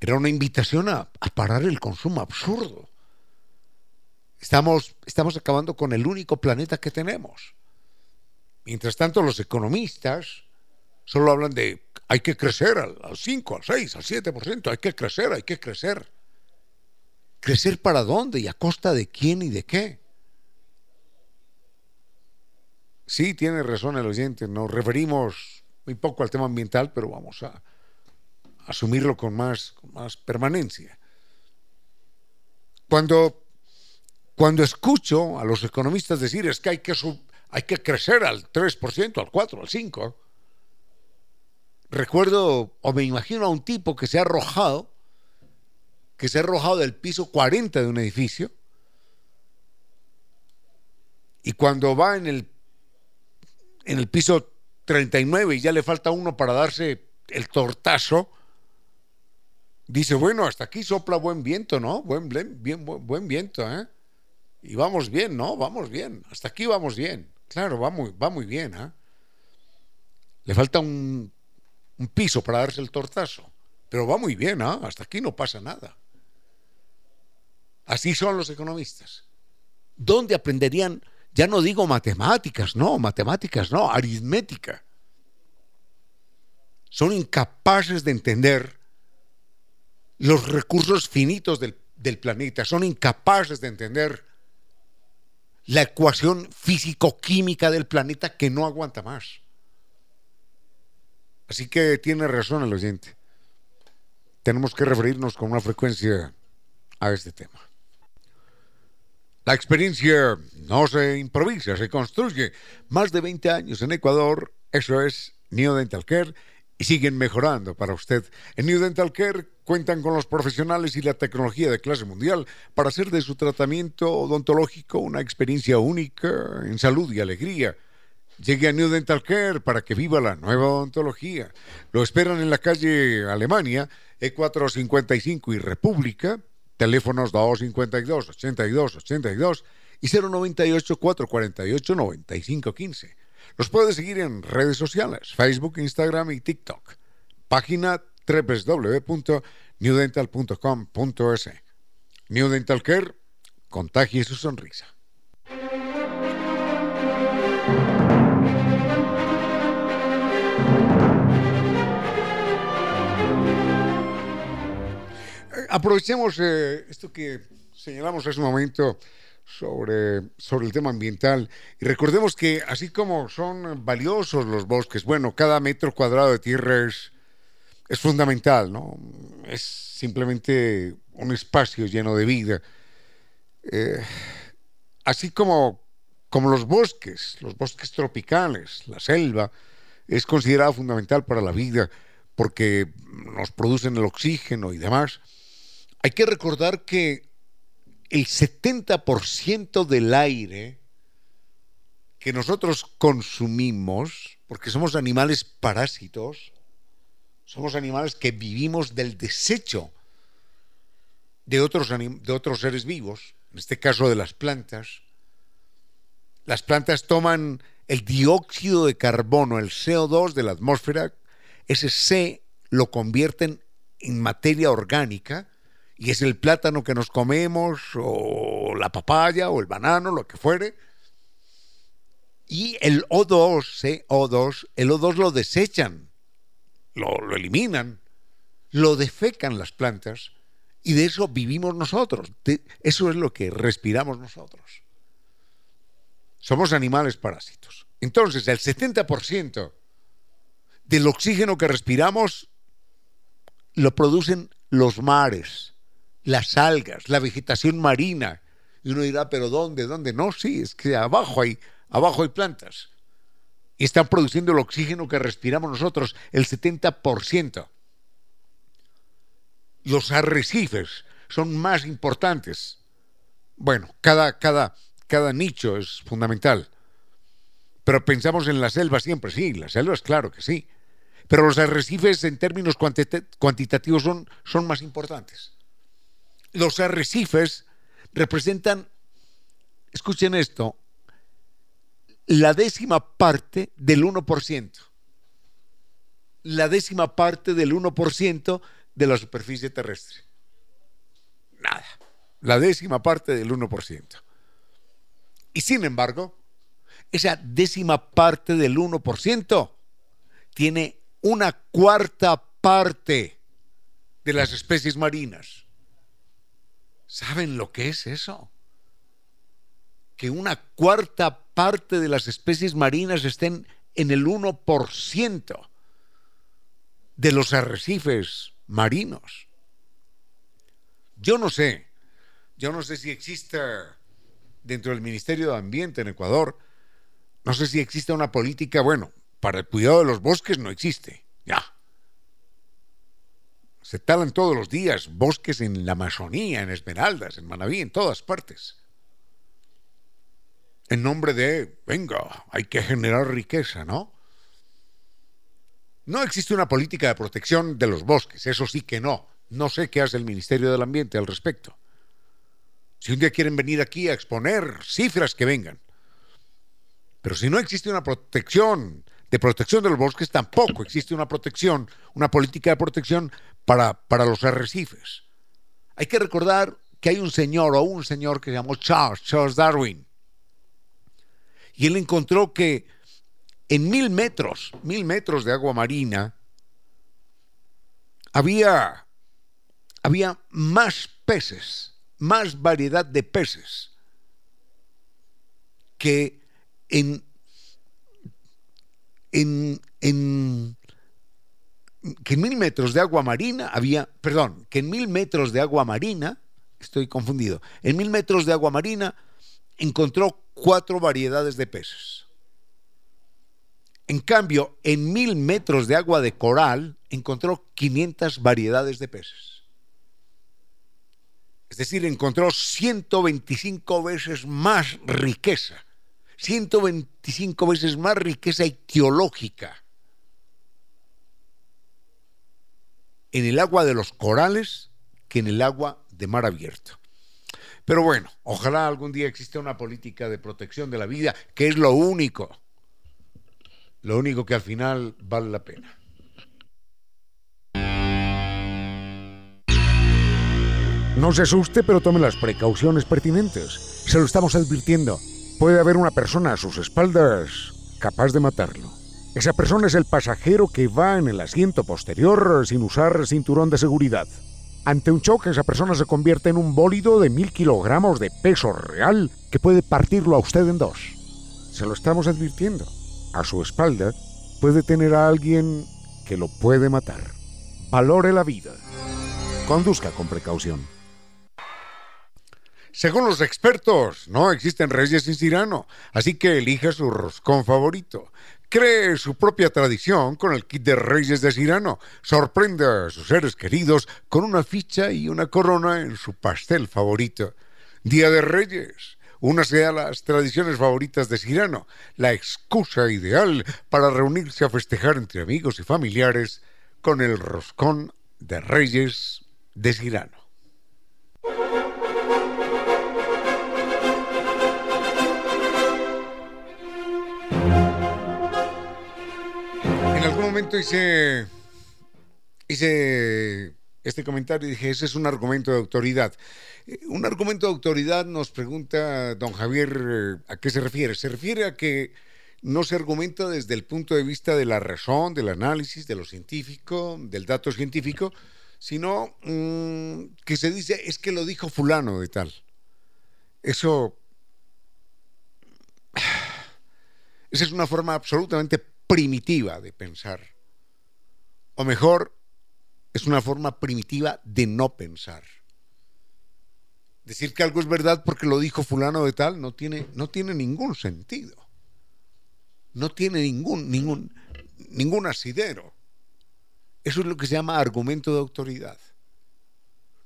era una invitación a, a parar el consumo absurdo. Estamos, estamos acabando con el único planeta que tenemos. Mientras tanto, los economistas solo hablan de hay que crecer al, 5, al 6, al 7%, hay que crecer, hay que crecer. ¿Crecer para dónde y a costa de quién y de qué? Sí, tiene razón el oyente, nos referimos muy poco al tema ambiental, pero vamos a asumirlo con más, con más permanencia. Cuando, cuando escucho a los economistas decir es que hay que, sub, hay que crecer al 3%, al 4%, al 5%. Recuerdo o me imagino a un tipo que se ha arrojado, que se ha arrojado del piso 40 de un edificio y cuando va en el, en el piso 39 y ya le falta uno para darse el tortazo, dice, bueno, hasta aquí sopla buen viento, ¿no? Buen, bien, buen, buen viento, ¿eh? Y vamos bien, ¿no? Vamos bien. Hasta aquí vamos bien. Claro, va muy, va muy bien. ¿eh? Le falta un, piso para darse el tortazo. Pero va muy bien, ¿eh? hasta aquí no pasa nada. Así son los economistas. ¿Dónde aprenderían? Ya no digo matemáticas, no, matemáticas, no, aritmética. Son incapaces de entender los recursos finitos del, del planeta, son incapaces de entender la ecuación físico-química del planeta que no aguanta más. Así que tiene razón el oyente. Tenemos que referirnos con una frecuencia a este tema. La experiencia no se improvisa, se construye. Más de 20 años en Ecuador, eso es Neo Dental Care, y siguen mejorando para usted. En New Dental Care cuentan con los profesionales y la tecnología de clase mundial para hacer de su tratamiento odontológico una experiencia única en salud y alegría. Llegue a New Dental Care para que viva la nueva odontología. Lo esperan en la calle Alemania, E455 y República, teléfonos 252 82 82 y 098 448 9515. Los puede seguir en redes sociales, Facebook, Instagram y TikTok. Página www.newdental.com.es. New Dental Care, contagie su sonrisa. Eh, aprovechemos eh, esto que señalamos hace un momento sobre, sobre el tema ambiental. Y recordemos que así como son valiosos los bosques, bueno, cada metro cuadrado de tierra es, fundamental, ¿no? Es simplemente un espacio lleno de vida. Eh, así como, como los bosques, los bosques tropicales, la selva, es considerado fundamental para la vida porque nos producen el oxígeno y demás. Hay que recordar que el 70% del aire que nosotros consumimos, porque somos animales parásitos, somos animales que vivimos del desecho de otros, de otros seres vivos, en este caso de las plantas. Las plantas toman el dióxido de carbono, el CO2 de la atmósfera, ese C lo convierten en materia orgánica y es el plátano que nos comemos, o la papaya, o el banano, lo que fuere. Y el O2, CO2, el O2 lo desechan, lo, eliminan, lo defecan las plantas, y de eso vivimos nosotros. Eso es lo que respiramos nosotros. Somos animales parásitos. Entonces, el 70% del oxígeno que respiramos lo producen los mares las algas, la vegetación marina. Y uno dirá, pero ¿dónde? ¿Dónde? No, sí, es que abajo hay, abajo hay plantas. Y están produciendo el oxígeno que respiramos nosotros, el 70%. Los arrecifes son más importantes. Bueno, cada, cada, cada nicho es fundamental. Pero pensamos en la selva siempre, sí, las selvas, claro que sí. Pero los arrecifes en términos cuantitativos son, son más importantes los arrecifes representan, escuchen esto, la décima parte del 1%. La décima parte del 1% de la superficie terrestre. Nada. La décima parte del 1%. Y sin embargo, esa décima parte del 1% tiene una cuarta parte de las especies marinas. ¿Saben lo que es eso? Que una cuarta parte de las especies marinas estén en el 1% de los arrecifes marinos. Yo no sé, yo no sé si existe dentro del Ministerio de Ambiente en Ecuador, no sé si existe una política, bueno, para el cuidado de los bosques no existe, ya. Se talan todos los días bosques en la Amazonía, en Esmeraldas, en Manaví, en todas partes. En nombre de, venga, hay que generar riqueza, ¿no? No existe una política de protección de los bosques, eso sí que no. No sé qué hace el Ministerio del Ambiente al respecto. Si un día quieren venir aquí a exponer cifras, que vengan. Pero si no existe una protección de protección de los bosques, tampoco existe una protección, una política de protección para, para los arrecifes. Hay que recordar que hay un señor o un señor que se llamó Charles, Charles Darwin. Y él encontró que en mil metros, mil metros de agua marina, había, había más peces, más variedad de peces que en, en, en que mil metros de agua marina había, perdón, que en mil metros de agua marina, estoy confundido, en mil metros de agua marina encontró cuatro variedades de peces. En cambio, en mil metros de agua de coral encontró 500 variedades de peces. Es decir, encontró 125 veces más riqueza, 125 veces más riqueza ictiológica en el agua de los corales que en el agua de mar abierto. Pero bueno, ojalá algún día exista una política de protección de la vida, que es lo único, lo único que al final vale la pena. No se asuste, pero tome las precauciones pertinentes. Se lo estamos advirtiendo. Puede haber una persona a sus espaldas capaz de matarlo. Esa persona es el pasajero que va en el asiento posterior sin usar cinturón de seguridad. Ante un choque, esa persona se convierte en un bólido de mil kilogramos de peso real que puede partirlo a usted en dos. Se lo estamos advirtiendo. A su espalda puede tener a alguien que lo puede matar. Valore la vida. Conduzca con precaución. Según los expertos, no existen reyes sin Cirano, así que elija su roscón favorito. Cree su propia tradición con el kit de Reyes de Cirano. Sorprende a sus seres queridos con una ficha y una corona en su pastel favorito. Día de Reyes. Únase a las tradiciones favoritas de Cirano, la excusa ideal para reunirse a festejar entre amigos y familiares con el roscón de Reyes de Cirano. Momento hice, hice este comentario y dije, ese es un argumento de autoridad. Eh, un argumento de autoridad nos pregunta don Javier eh, a qué se refiere. Se refiere a que no se argumenta desde el punto de vista de la razón, del análisis, de lo científico, del dato científico, sino mm, que se dice, es que lo dijo fulano de tal. Eso... Esa es una forma absolutamente primitiva de pensar. O mejor, es una forma primitiva de no pensar. Decir que algo es verdad porque lo dijo fulano de tal no tiene, no tiene ningún sentido. No tiene ningún, ningún, ningún asidero. Eso es lo que se llama argumento de autoridad.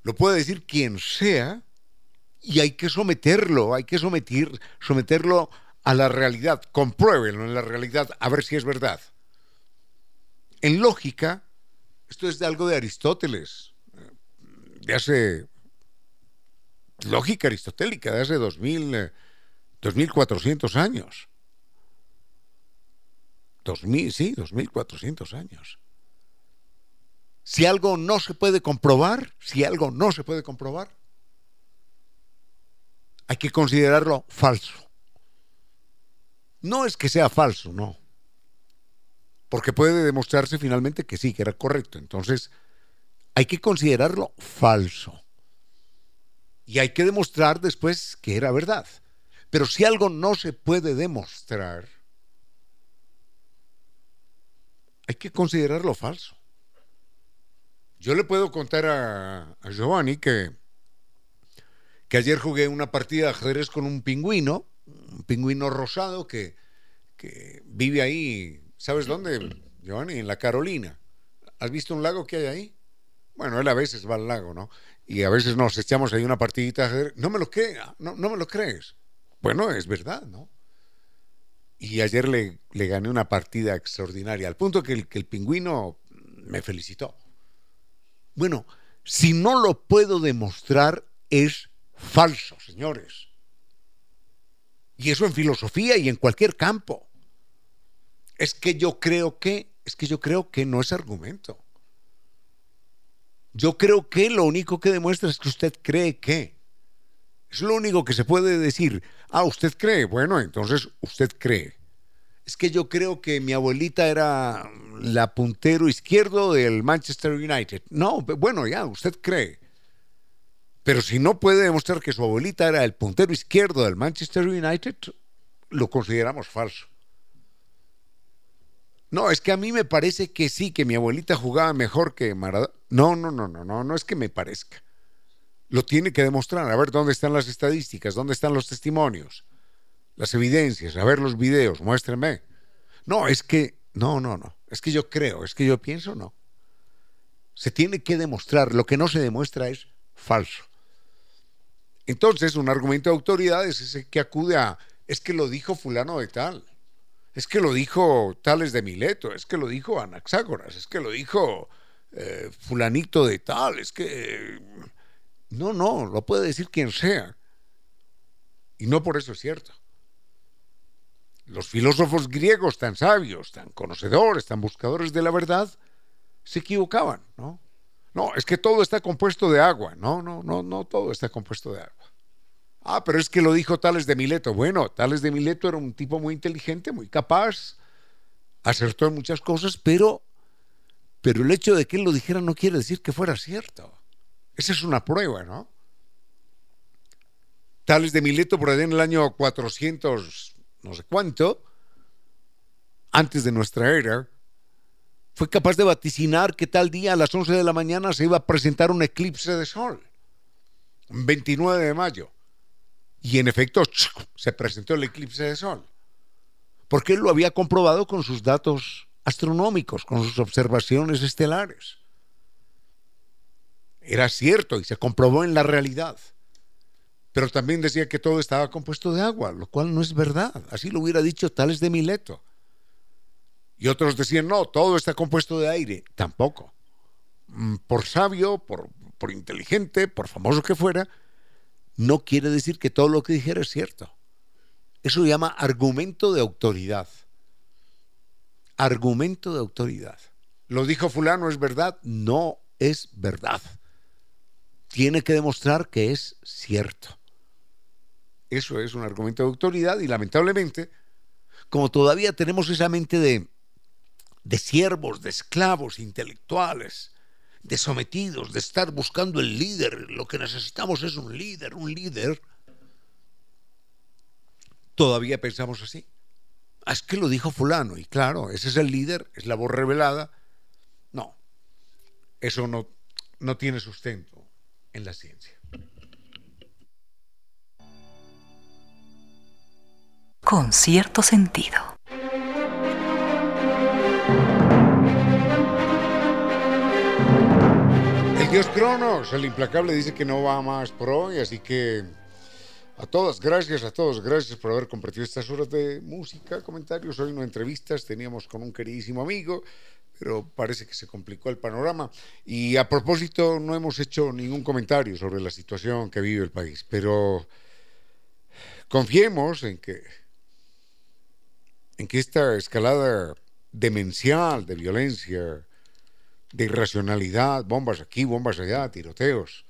Lo puede decir quien sea y hay que someterlo, hay que someter, someterlo a la realidad, compruébenlo en la realidad a ver si es verdad. En lógica, esto es de algo de Aristóteles, de hace lógica aristotélica, de hace 2000, 2400 años. 2000, sí, 2400 años. Si algo no se puede comprobar, si algo no se puede comprobar, hay que considerarlo falso. No es que sea falso, no. Porque puede demostrarse finalmente que sí, que era correcto. Entonces, hay que considerarlo falso. Y hay que demostrar después que era verdad. Pero si algo no se puede demostrar, hay que considerarlo falso. Yo le puedo contar a, Giovanni que, que ayer jugué una partida de ajedrez con un pingüino un pingüino rosado que, vive ahí, ¿sabes dónde, Giovanni? En la Carolina. ¿Has visto un lago que hay ahí? Bueno, él a veces va al lago, ¿no? Y a veces nos echamos ahí una partidita. No me lo crea, no, no me lo crees. Bueno, es verdad, ¿no? Y ayer le, le gané una partida extraordinaria, al punto que el, que el pingüino me felicitó. Bueno, si no lo puedo demostrar, es falso, señores. Y eso en filosofía y en cualquier campo. Es que yo creo que, es que yo creo que no es argumento. Yo creo que lo único que demuestra es que usted cree que. Es lo único que se puede decir. Ah, usted cree. Bueno, entonces usted cree. Es que yo creo que mi abuelita era la puntero izquierdo del Manchester United. No, bueno, ya, usted cree. Pero si no puede demostrar que su abuelita era el puntero izquierdo del Manchester United, lo consideramos falso. No, es que a mí me parece que sí, que mi abuelita jugaba mejor que Maradona. No, no, no, no, no, no es que me parezca. Lo tiene que demostrar. A ver dónde están las estadísticas, dónde están los testimonios, las evidencias, a ver los videos, muéstrenme. No, es que, no, no, no. Es que yo creo, es que yo pienso, no. Se tiene que demostrar. Lo que no se demuestra es falso. Entonces, un argumento de autoridad es ese que acude a, es que lo dijo fulano de tal, es que lo dijo Tales de Mileto, es que lo dijo Anaxágoras, es que lo dijo eh, fulanito de tal, es que... no, no, lo puede decir quien sea. Y no por eso es cierto. Los filósofos griegos tan sabios, tan conocedores, tan buscadores de la verdad, se equivocaban, ¿no? No, es que todo está compuesto de agua. No, no, no, no, todo está compuesto de agua. Ah, pero es que lo dijo Tales de Mileto. Bueno, Tales de Mileto era un tipo muy inteligente, muy capaz, acertó en muchas cosas, pero, pero el hecho de que él lo dijera no quiere decir que fuera cierto. Esa es una prueba, ¿no? Tales de Mileto, por ahí en el año 400, no sé cuánto, antes de nuestra era, fue capaz de vaticinar que tal día a las 11 de la mañana se iba a presentar un eclipse de sol, 29 de mayo. Y en efecto se presentó el eclipse de sol, porque él lo había comprobado con sus datos astronómicos, con sus observaciones estelares. Era cierto y se comprobó en la realidad. Pero también decía que todo estaba compuesto de agua, lo cual no es verdad. Así lo hubiera dicho Tales de Mileto. Y otros decían, no, todo está compuesto de aire. Tampoco. Mm, por sabio, por, por inteligente, por famoso que fuera, no quiere decir que todo lo que dijera es cierto. Eso se llama argumento de autoridad. Argumento de autoridad. Lo dijo fulano, ¿es verdad? No es verdad. Tiene que demostrar que es cierto. Eso es un argumento de autoridad y lamentablemente, como todavía tenemos esa mente de de siervos, de esclavos intelectuales, de sometidos, de estar buscando el líder. Lo que necesitamos es un líder, un líder. Todavía pensamos así. Ah, es que lo dijo fulano, y claro, ese es el líder, es la voz revelada. No, eso no, no tiene sustento en la ciencia. Con cierto sentido. Dios Cronos, el implacable, dice que no va más por hoy, así que a todas, gracias a todos, gracias por haber compartido estas horas de música, comentarios, hoy no entrevistas, teníamos con un queridísimo amigo, pero parece que se complicó el panorama. Y a propósito, no hemos hecho ningún comentario sobre la situación que vive el país, pero confiemos en que, en que esta escalada demencial de violencia, de irracionalidad, bombas aquí, bombas allá, tiroteos,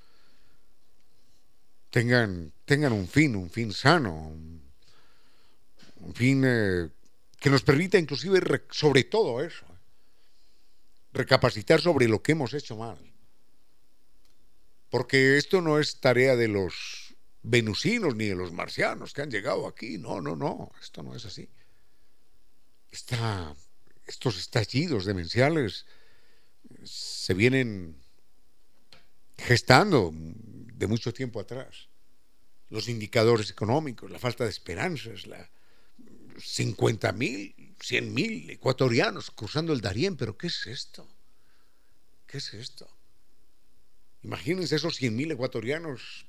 tengan, tengan un fin, un fin sano, un, fin eh, que nos permita inclusive, sobre todo eso, recapacitar sobre lo que hemos hecho mal. Porque esto no es tarea de los venusinos ni de los marcianos que han llegado aquí. No, no, no, esto no es así. estos estallidos demenciales se vienen gestando de mucho tiempo atrás. Los indicadores económicos, la falta de esperanzas, la 50 mil, 100 mil ecuatorianos cruzando el Darién, pero ¿qué es esto? ¿Qué es esto? Imagínense esos 100 mil ecuatorianos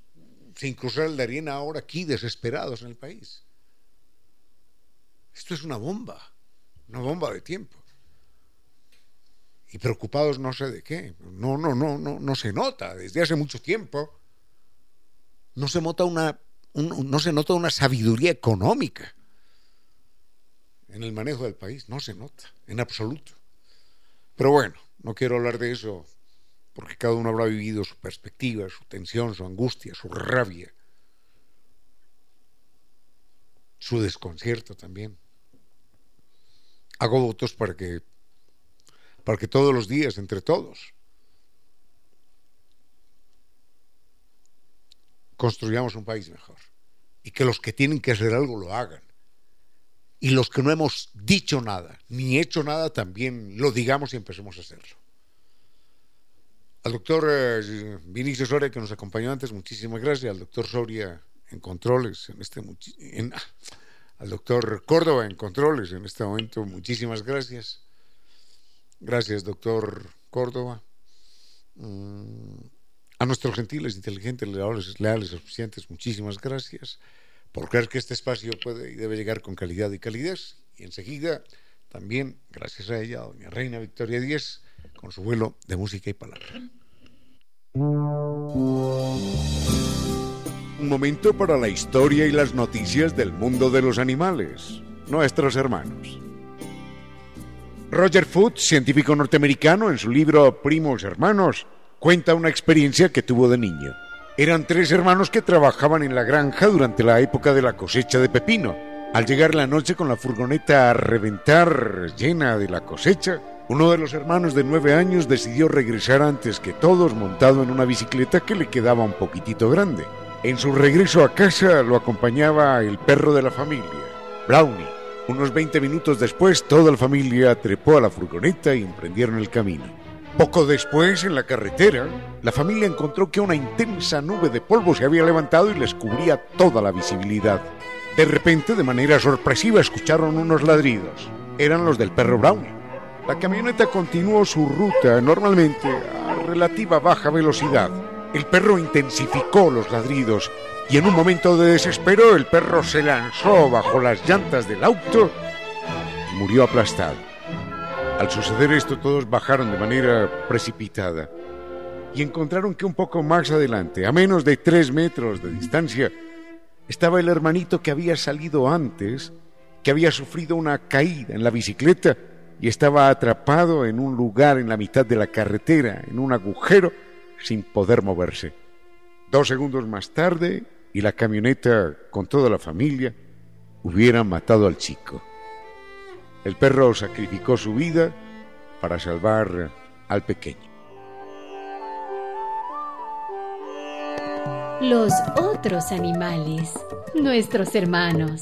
sin cruzar el Darién ahora aquí desesperados en el país. Esto es una bomba, una bomba de tiempo y preocupados no sé de qué. No, no, no, no, no se nota. Desde hace mucho tiempo no se nota una, no se nota una sabiduría económica en el manejo del país. No se nota, en absoluto. Pero bueno, no quiero hablar de eso porque cada uno habrá vivido su perspectiva, su tensión, su angustia, su rabia, su desconcierto también. Hago votos para que para que todos los días, entre todos, construyamos un país mejor y que los que tienen que hacer algo lo hagan. y los que no hemos dicho nada, ni hecho nada, también lo digamos y empecemos a hacerlo. Al doctor eh, Vinicio Soria, que nos acompañó antes, muchísimas gracias. Al doctor Soria en controles, en este, al doctor Córdoba en controles en este momento, muchísimas gracias. Gracias, doctor Córdoba. Mm, a nuestros gentiles, inteligentes, leales, leales, suficientes, muchísimas gracias por creer que este espacio puede y debe llegar con calidad y calidez. Y enseguida, también, gracias a ella, doña Reina Victoria Díez, con su vuelo de música y palabra. Un momento para la historia y las noticias del mundo de los animales, nuestros hermanos. Roger Foote, científico norteamericano, en su libro Primos Hermanos, cuenta una experiencia que tuvo de niño. Eran tres hermanos que trabajaban en la granja durante la época de la cosecha de pepino. Al llegar la noche con la furgoneta a reventar llena de la cosecha, uno de los hermanos de nueve años decidió regresar antes que todos montado en una bicicleta que le quedaba un poquitito grande. En su regreso a casa lo acompañaba el perro de la familia, Brownie. Unos 20 minutos después, toda la familia trepó a la furgoneta y emprendieron el camino. Poco después, en la carretera, la familia encontró que una intensa nube de polvo se había levantado y les cubría toda la visibilidad. De repente, de manera sorpresiva, escucharon unos ladridos. Eran los del perro Brownie. La camioneta continuó su ruta normalmente a relativa baja velocidad. El perro intensificó los ladridos y en un momento de desespero el perro se lanzó bajo las llantas del auto y murió aplastado. Al suceder esto todos bajaron de manera precipitada y encontraron que un poco más adelante, a menos de tres metros de distancia, estaba el hermanito que había salido antes, que había sufrido una caída en la bicicleta y estaba atrapado en un lugar en la mitad de la carretera, en un agujero, sin poder moverse. Dos segundos más tarde, y la camioneta con toda la familia hubiera matado al chico. El perro sacrificó su vida para salvar al pequeño. Los otros animales, nuestros hermanos.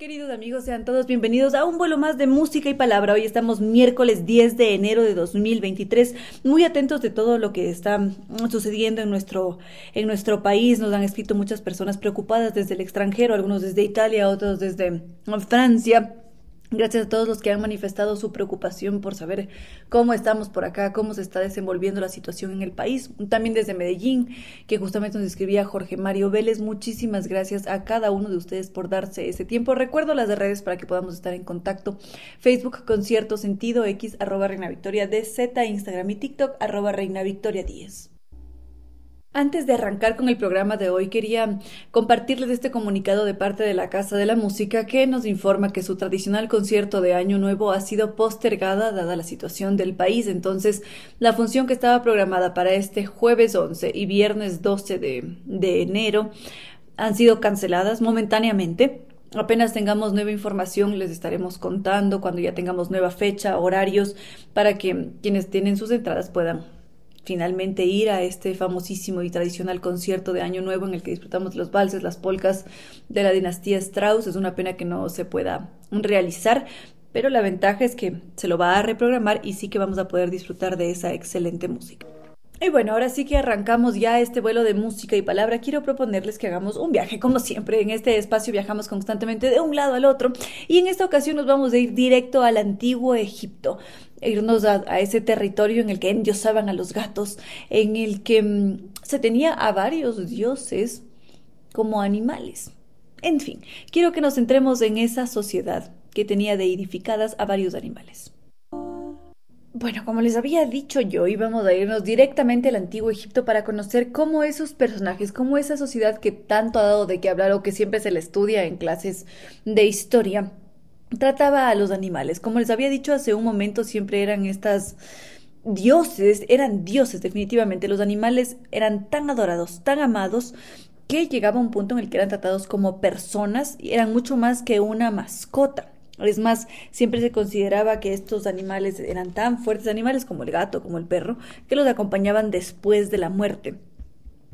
Queridos amigos, sean todos bienvenidos a un vuelo más de música y palabra. Hoy estamos miércoles 10 de enero de 2023, muy atentos de todo lo que está sucediendo en nuestro, en nuestro país. Nos han escrito muchas personas preocupadas desde el extranjero, algunos desde Italia, otros desde Francia. Gracias a todos los que han manifestado su preocupación por saber cómo estamos por acá, cómo se está desenvolviendo la situación en el país. También desde Medellín, que justamente nos escribía Jorge Mario Vélez. Muchísimas gracias a cada uno de ustedes por darse ese tiempo. Recuerdo las redes para que podamos estar en contacto. Facebook con cierto sentido, X arroba Reina Victoria DZ, Instagram y TikTok arroba Reina Victoria 10. Antes de arrancar con el programa de hoy, quería compartirles este comunicado de parte de la Casa de la Música que nos informa que su tradicional concierto de Año Nuevo ha sido postergada dada la situación del país. Entonces, la función que estaba programada para este jueves 11 y viernes 12 de, de enero han sido canceladas momentáneamente. Apenas tengamos nueva información, les estaremos contando cuando ya tengamos nueva fecha, horarios, para que quienes tienen sus entradas puedan finalmente ir a este famosísimo y tradicional concierto de Año Nuevo en el que disfrutamos los valses, las polcas de la dinastía Strauss. Es una pena que no se pueda realizar, pero la ventaja es que se lo va a reprogramar y sí que vamos a poder disfrutar de esa excelente música. Y bueno, ahora sí que arrancamos ya este vuelo de música y palabra. Quiero proponerles que hagamos un viaje, como siempre. En este espacio viajamos constantemente de un lado al otro. Y en esta ocasión nos vamos a ir directo al antiguo Egipto. Irnos a, ese territorio en el que endiosaban a los gatos, en el que mm, se tenía a varios dioses como animales. En fin, quiero que nos centremos en esa sociedad que tenía deidificadas a varios animales. Bueno, como les había dicho yo, íbamos a irnos directamente al antiguo Egipto para conocer cómo esos personajes, cómo esa sociedad que tanto ha dado de qué hablar o que siempre se le estudia en clases de historia, trataba a los animales. Como les había dicho hace un momento, siempre eran estas dioses, eran dioses definitivamente. Los animales eran tan adorados, tan amados, que llegaba un punto en el que eran tratados como personas y eran mucho más que una mascota. Es más, siempre se consideraba que estos animales eran tan fuertes animales como el gato, como el perro, que los acompañaban después de la muerte.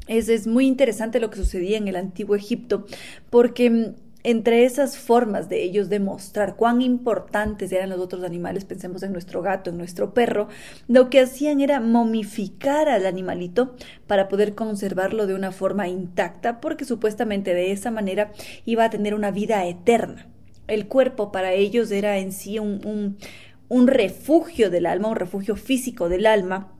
Es, es muy interesante lo que sucedía en el antiguo Egipto, porque mm, entre esas formas de ellos demostrar cuán importantes eran los otros animales, pensemos en nuestro gato, en nuestro perro, lo que hacían era momificar al animalito para poder conservarlo de una forma intacta, porque supuestamente de esa manera iba a tener una vida eterna. El cuerpo para ellos era en sí un, un, un refugio del alma, un refugio físico del alma,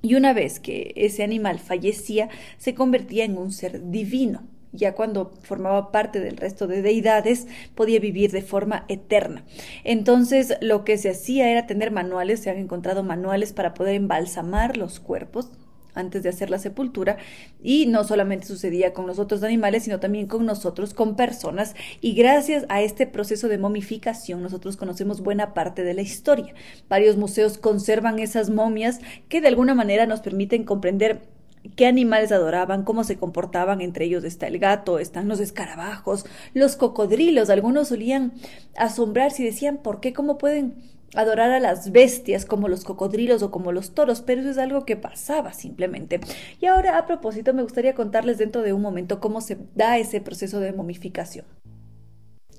y una vez que ese animal fallecía, se convertía en un ser divino ya cuando formaba parte del resto de deidades, podía vivir de forma eterna. Entonces, lo que se hacía era tener manuales, se han encontrado manuales para poder embalsamar los cuerpos antes de hacer la sepultura y no solamente sucedía con los otros animales, sino también con nosotros, con personas y gracias a este proceso de momificación nosotros conocemos buena parte de la historia. Varios museos conservan esas momias que de alguna manera nos permiten comprender qué animales adoraban, cómo se comportaban, entre ellos está el gato, están los escarabajos, los cocodrilos, algunos solían asombrarse y decían, ¿por qué? ¿Cómo pueden adorar a las bestias como los cocodrilos o como los toros? Pero eso es algo que pasaba simplemente. Y ahora, a propósito, me gustaría contarles dentro de un momento cómo se da ese proceso de momificación.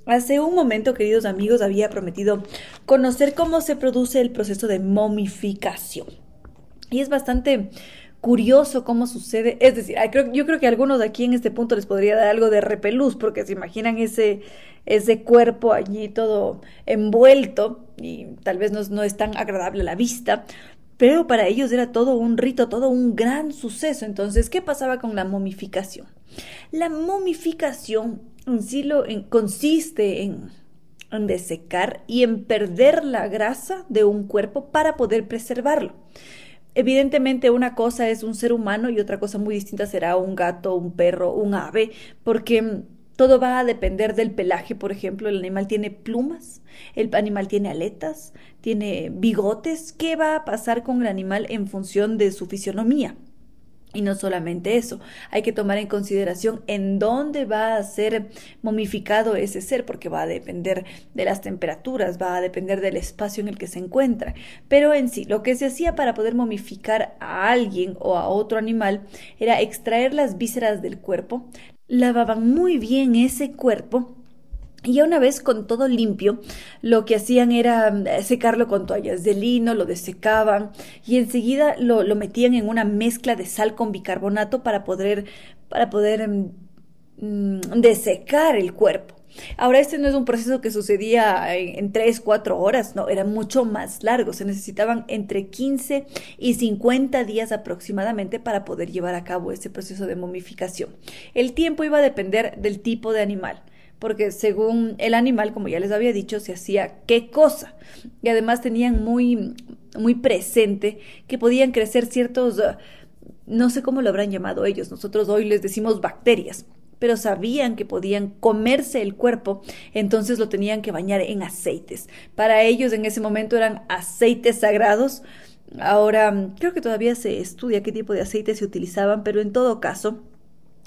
Hace un momento, queridos amigos, había prometido conocer cómo se produce el proceso de momificación. Y es bastante curioso cómo sucede. Es decir, yo creo que a algunos de aquí en este punto les podría dar algo de repelús, porque se imaginan ese, ese cuerpo allí todo envuelto y tal vez no, no es tan agradable a la vista. Pero para ellos era todo un rito, todo un gran suceso. Entonces, ¿qué pasaba con la momificación? La momificación en sí lo, consiste en, en desecar y en perder la grasa de un cuerpo para poder preservarlo. Evidentemente una cosa es un ser humano y otra cosa muy distinta será un gato, un perro, un ave, porque todo va a depender del pelaje, por ejemplo, el animal tiene plumas, el animal tiene aletas, tiene bigotes, ¿qué va a pasar con el animal en función de su fisionomía? Y no solamente eso, hay que tomar en consideración en dónde va a ser momificado ese ser, porque va a depender de las temperaturas, va a depender del espacio en el que se encuentra. Pero en sí, lo que se hacía para poder momificar a alguien o a otro animal era extraer las vísceras del cuerpo, lavaban muy bien ese cuerpo y ya una vez con todo limpio, lo que hacían era eh, secarlo con toallas de lino, lo desecaban y enseguida lo, lo metían en una mezcla de sal con bicarbonato para poder, para poder mm, mm, desecar el cuerpo. Ahora, este no es un proceso que sucedía en, tres, 3, 4 horas, no, era mucho más largo. Se necesitaban entre 15 y 50 días aproximadamente para poder llevar a cabo ese proceso de momificación. El tiempo iba a depender del tipo de animal porque según el animal, como ya les había dicho, se hacía qué cosa. Y además tenían muy, muy presente que podían crecer ciertos, no sé cómo lo habrán llamado ellos, nosotros hoy les decimos bacterias pero sabían que podían comerse el cuerpo, entonces lo tenían que bañar en aceites. Para ellos en ese momento eran aceites sagrados. Ahora creo que todavía se estudia qué tipo de aceites se utilizaban, pero en todo caso,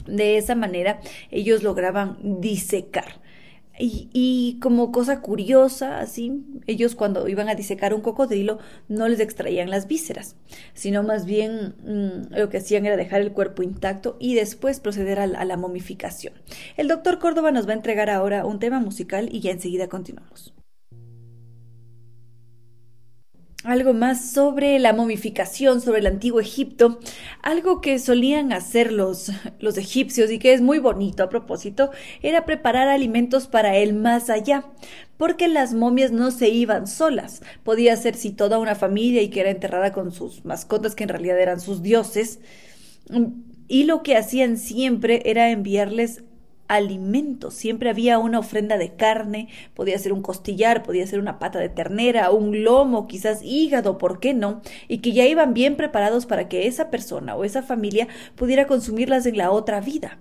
de esa manera ellos lograban disecar. Y, como cosa curiosa, así, ellos cuando iban a disecar un cocodrilo no les extraían las vísceras, sino más bien mm, lo que hacían era dejar el cuerpo intacto y después proceder a la momificación. El doctor Córdoba nos va a entregar ahora un tema musical y ya enseguida continuamos algo más sobre la momificación, sobre el antiguo Egipto, algo que solían hacer los, los egipcios y que es muy bonito a propósito, era preparar alimentos para el más allá, porque las momias no se iban solas, podía ser si toda una familia y que era enterrada con sus mascotas que en realidad eran sus dioses, y lo que hacían siempre era enviarles alimento. Siempre había una ofrenda de carne, podía ser un costillar, podía ser una pata de ternera, un lomo, quizás hígado, ¿por qué no? Y que ya iban bien preparados para que esa persona o esa familia pudiera consumirlas en la otra vida.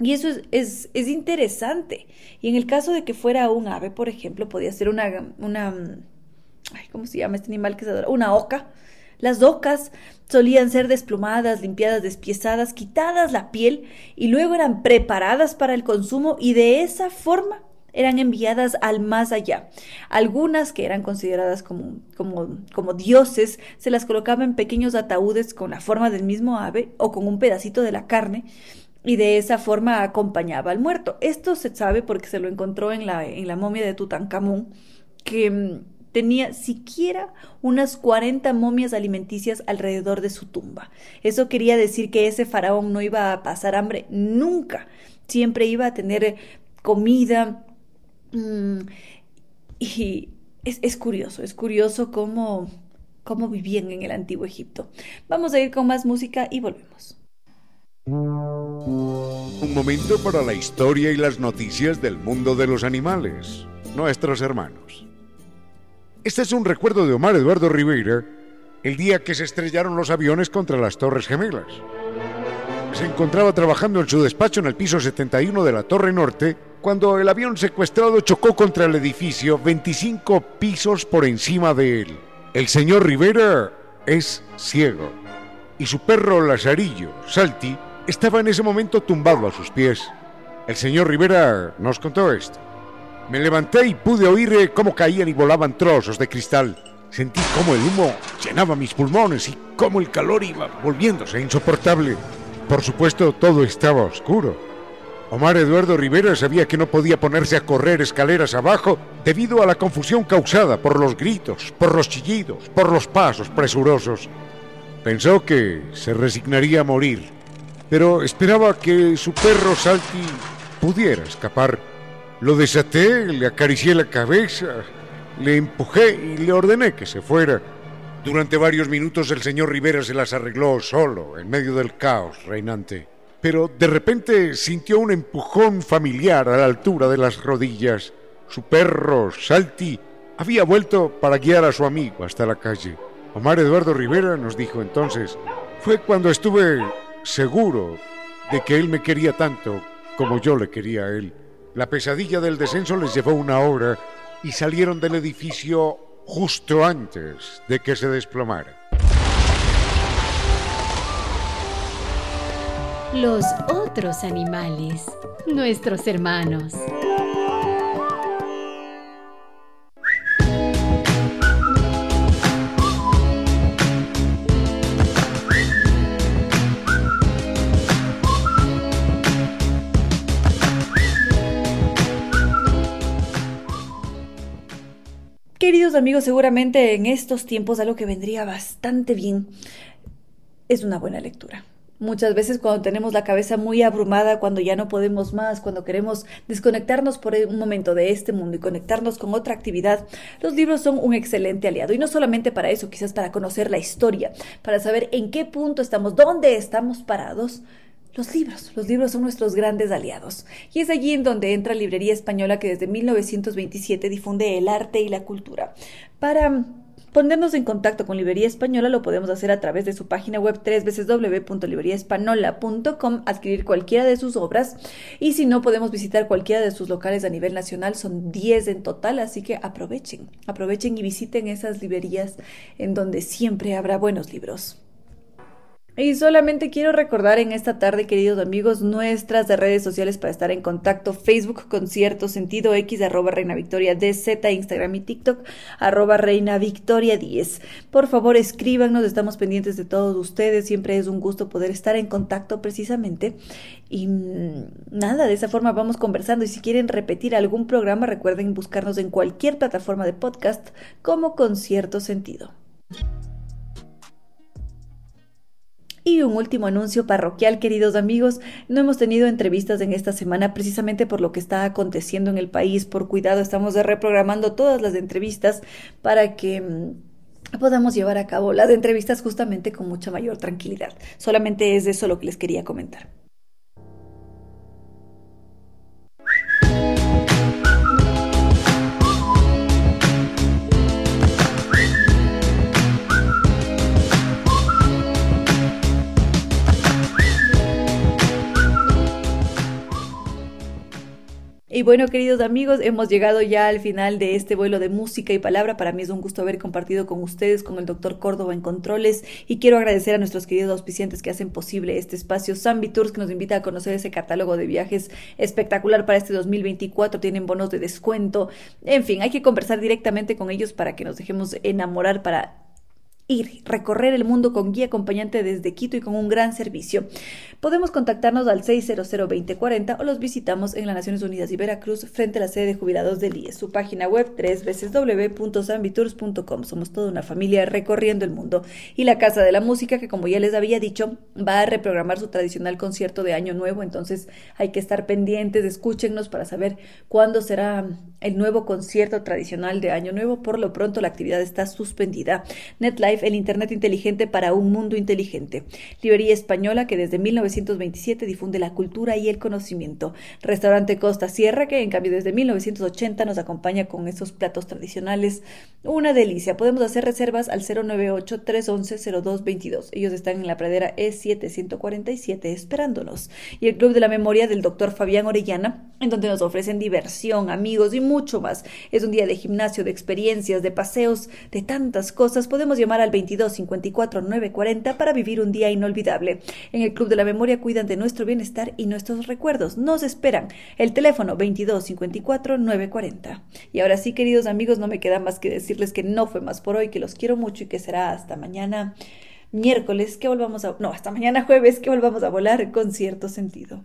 Y eso es, es, interesante. Y en el caso de que fuera un ave, por ejemplo, podía ser una, una ¿cómo se llama este animal que se adora? Una oca. Las ocas solían ser desplumadas, limpiadas, despiezadas, quitadas la piel y luego eran preparadas para el consumo y de esa forma eran enviadas al más allá. Algunas que eran consideradas como, como, como dioses se las colocaba en pequeños ataúdes con la forma del mismo ave o con un pedacito de la carne y de esa forma acompañaba al muerto. Esto se sabe porque se lo encontró en la, en la momia de Tutankamón, que mm, tenía siquiera unas 40 momias alimenticias alrededor de su tumba. Eso quería decir que ese faraón no iba a pasar hambre nunca, siempre iba a tener comida, Mm, y es, curioso, es curioso cómo, cómo vivían en el antiguo Egipto. Vamos a ir con más música y volvemos. Un momento para la historia y las noticias del mundo de los animales, nuestros hermanos. Este es un recuerdo de Omar Eduardo Rivera, el día que se estrellaron los aviones contra las Torres Gemelas. Se encontraba trabajando en su despacho en el piso 71 de la Torre Norte cuando el avión secuestrado chocó contra el edificio 25 pisos por encima de él. El señor Rivera es ciego y su perro Lazarillo, Salti, estaba en ese momento tumbado a sus pies. El señor Rivera nos contó esto. Me levanté y pude oír cómo caían y volaban trozos de cristal. Sentí cómo el humo llenaba mis pulmones y cómo el calor iba volviéndose insoportable. Por supuesto, todo estaba oscuro. Omar Eduardo Rivera sabía que no podía ponerse a correr escaleras abajo debido a la confusión causada por los gritos, por los chillidos, por los pasos presurosos. Pensó que se resignaría a morir, pero esperaba que su perro Salti pudiera escapar. Lo desaté, le acaricié la cabeza, le empujé y le ordené que se fuera. Durante varios minutos el señor Rivera se las arregló solo, en medio del caos reinante pero de repente sintió un empujón familiar a la altura de las rodillas. Su perro, Salti, había vuelto para guiar a su amigo hasta la calle. Omar Eduardo Rivera nos dijo entonces, fue cuando estuve seguro de que él me quería tanto como yo le quería a él. La pesadilla del descenso les llevó una hora y salieron del edificio justo antes de que se desplomara. los otros animales, nuestros hermanos. Amigos, seguramente en estos tiempos algo que vendría bastante bien es una buena lectura. Muchas veces cuando tenemos la cabeza muy abrumada, cuando ya no podemos más, cuando queremos desconectarnos por un momento de este mundo y conectarnos con otra actividad, los libros son un excelente aliado. Y no solamente para eso, quizás para conocer la historia, para saber en qué punto estamos, dónde estamos parados. Los libros, los libros son nuestros grandes aliados. Y es allí en donde entra Librería Española que desde 1927 difunde el arte y la cultura. Para Ponernos en contacto con Librería Española lo podemos hacer a través de su página web www.libreriaespanola.com, adquirir cualquiera de sus obras y si no podemos visitar cualquiera de sus locales a nivel nacional, son 10 en total, así que aprovechen, aprovechen y visiten esas librerías en donde siempre habrá buenos libros. Y solamente quiero recordar en esta tarde, queridos amigos, nuestras redes sociales para estar en contacto. Facebook, Concierto, Sentido X, arroba Reina Victoria DZ, Instagram y TikTok, arroba Reina Victoria 10. Por favor, escríbanos, estamos pendientes de todos ustedes. Siempre es un gusto poder estar en contacto precisamente. Y mm, nada, de esa forma vamos conversando. Y si quieren repetir algún programa, recuerden buscarnos en cualquier plataforma de podcast como Concierto Sentido. Y un último anuncio parroquial, queridos amigos. No hemos tenido entrevistas en esta semana precisamente por lo que está aconteciendo en el país. Por cuidado, estamos reprogramando todas las entrevistas para que mm, podamos llevar a cabo las entrevistas justamente con mucha mayor tranquilidad. Solamente es eso lo que les quería comentar. Y bueno, queridos amigos, hemos llegado ya al final de este vuelo de música y palabra. Para mí es un gusto haber compartido con ustedes, con el doctor Córdoba en Controles. Y quiero agradecer a nuestros queridos auspiciantes que hacen posible este espacio. Zambi Tours, que nos invita a conocer ese catálogo de viajes espectacular para este 2024. Tienen bonos de descuento. En fin, hay que conversar directamente con ellos para que nos dejemos enamorar para ir, recorrer el mundo con guía acompañante desde Quito y con un gran servicio. Podemos contactarnos al 600-2040 o los visitamos en las Naciones Unidas y Veracruz frente a la sede de jubilados del IES. Su página web www.sambitours.com. Somos toda una familia recorriendo el mundo. Y la Casa de la Música, que como ya les había dicho, va a reprogramar su tradicional concierto de Año Nuevo. Entonces hay que estar pendientes, escúchenos para saber cuándo será el nuevo concierto tradicional de Año Nuevo. Por lo pronto la actividad está suspendida. NetLife, el Internet inteligente para un mundo inteligente. Librería española que desde 19 1927 difunde la cultura y el conocimiento. Restaurante Costa Sierra, que en cambio desde 1980 nos acompaña con estos platos tradicionales. Una delicia. Podemos hacer reservas al 098-311-0222. Ellos están en la pradera E747 esperándonos. Y el Club de la Memoria del Dr. Fabián Orellana, en donde nos ofrecen diversión, amigos y mucho más. Es un día de gimnasio, de experiencias, de paseos, de tantas cosas. Podemos llamar al 22 54 940 para vivir un día inolvidable. En el Club de la Memoria cuidan de nuestro bienestar y nuestros recuerdos. Nos esperan. El teléfono 22 54 940. Y ahora sí, queridos amigos, no me queda más que decirles que no fue más por hoy, que los quiero mucho y que será hasta mañana miércoles que volvamos a... No, hasta mañana jueves que volvamos a volar con cierto sentido.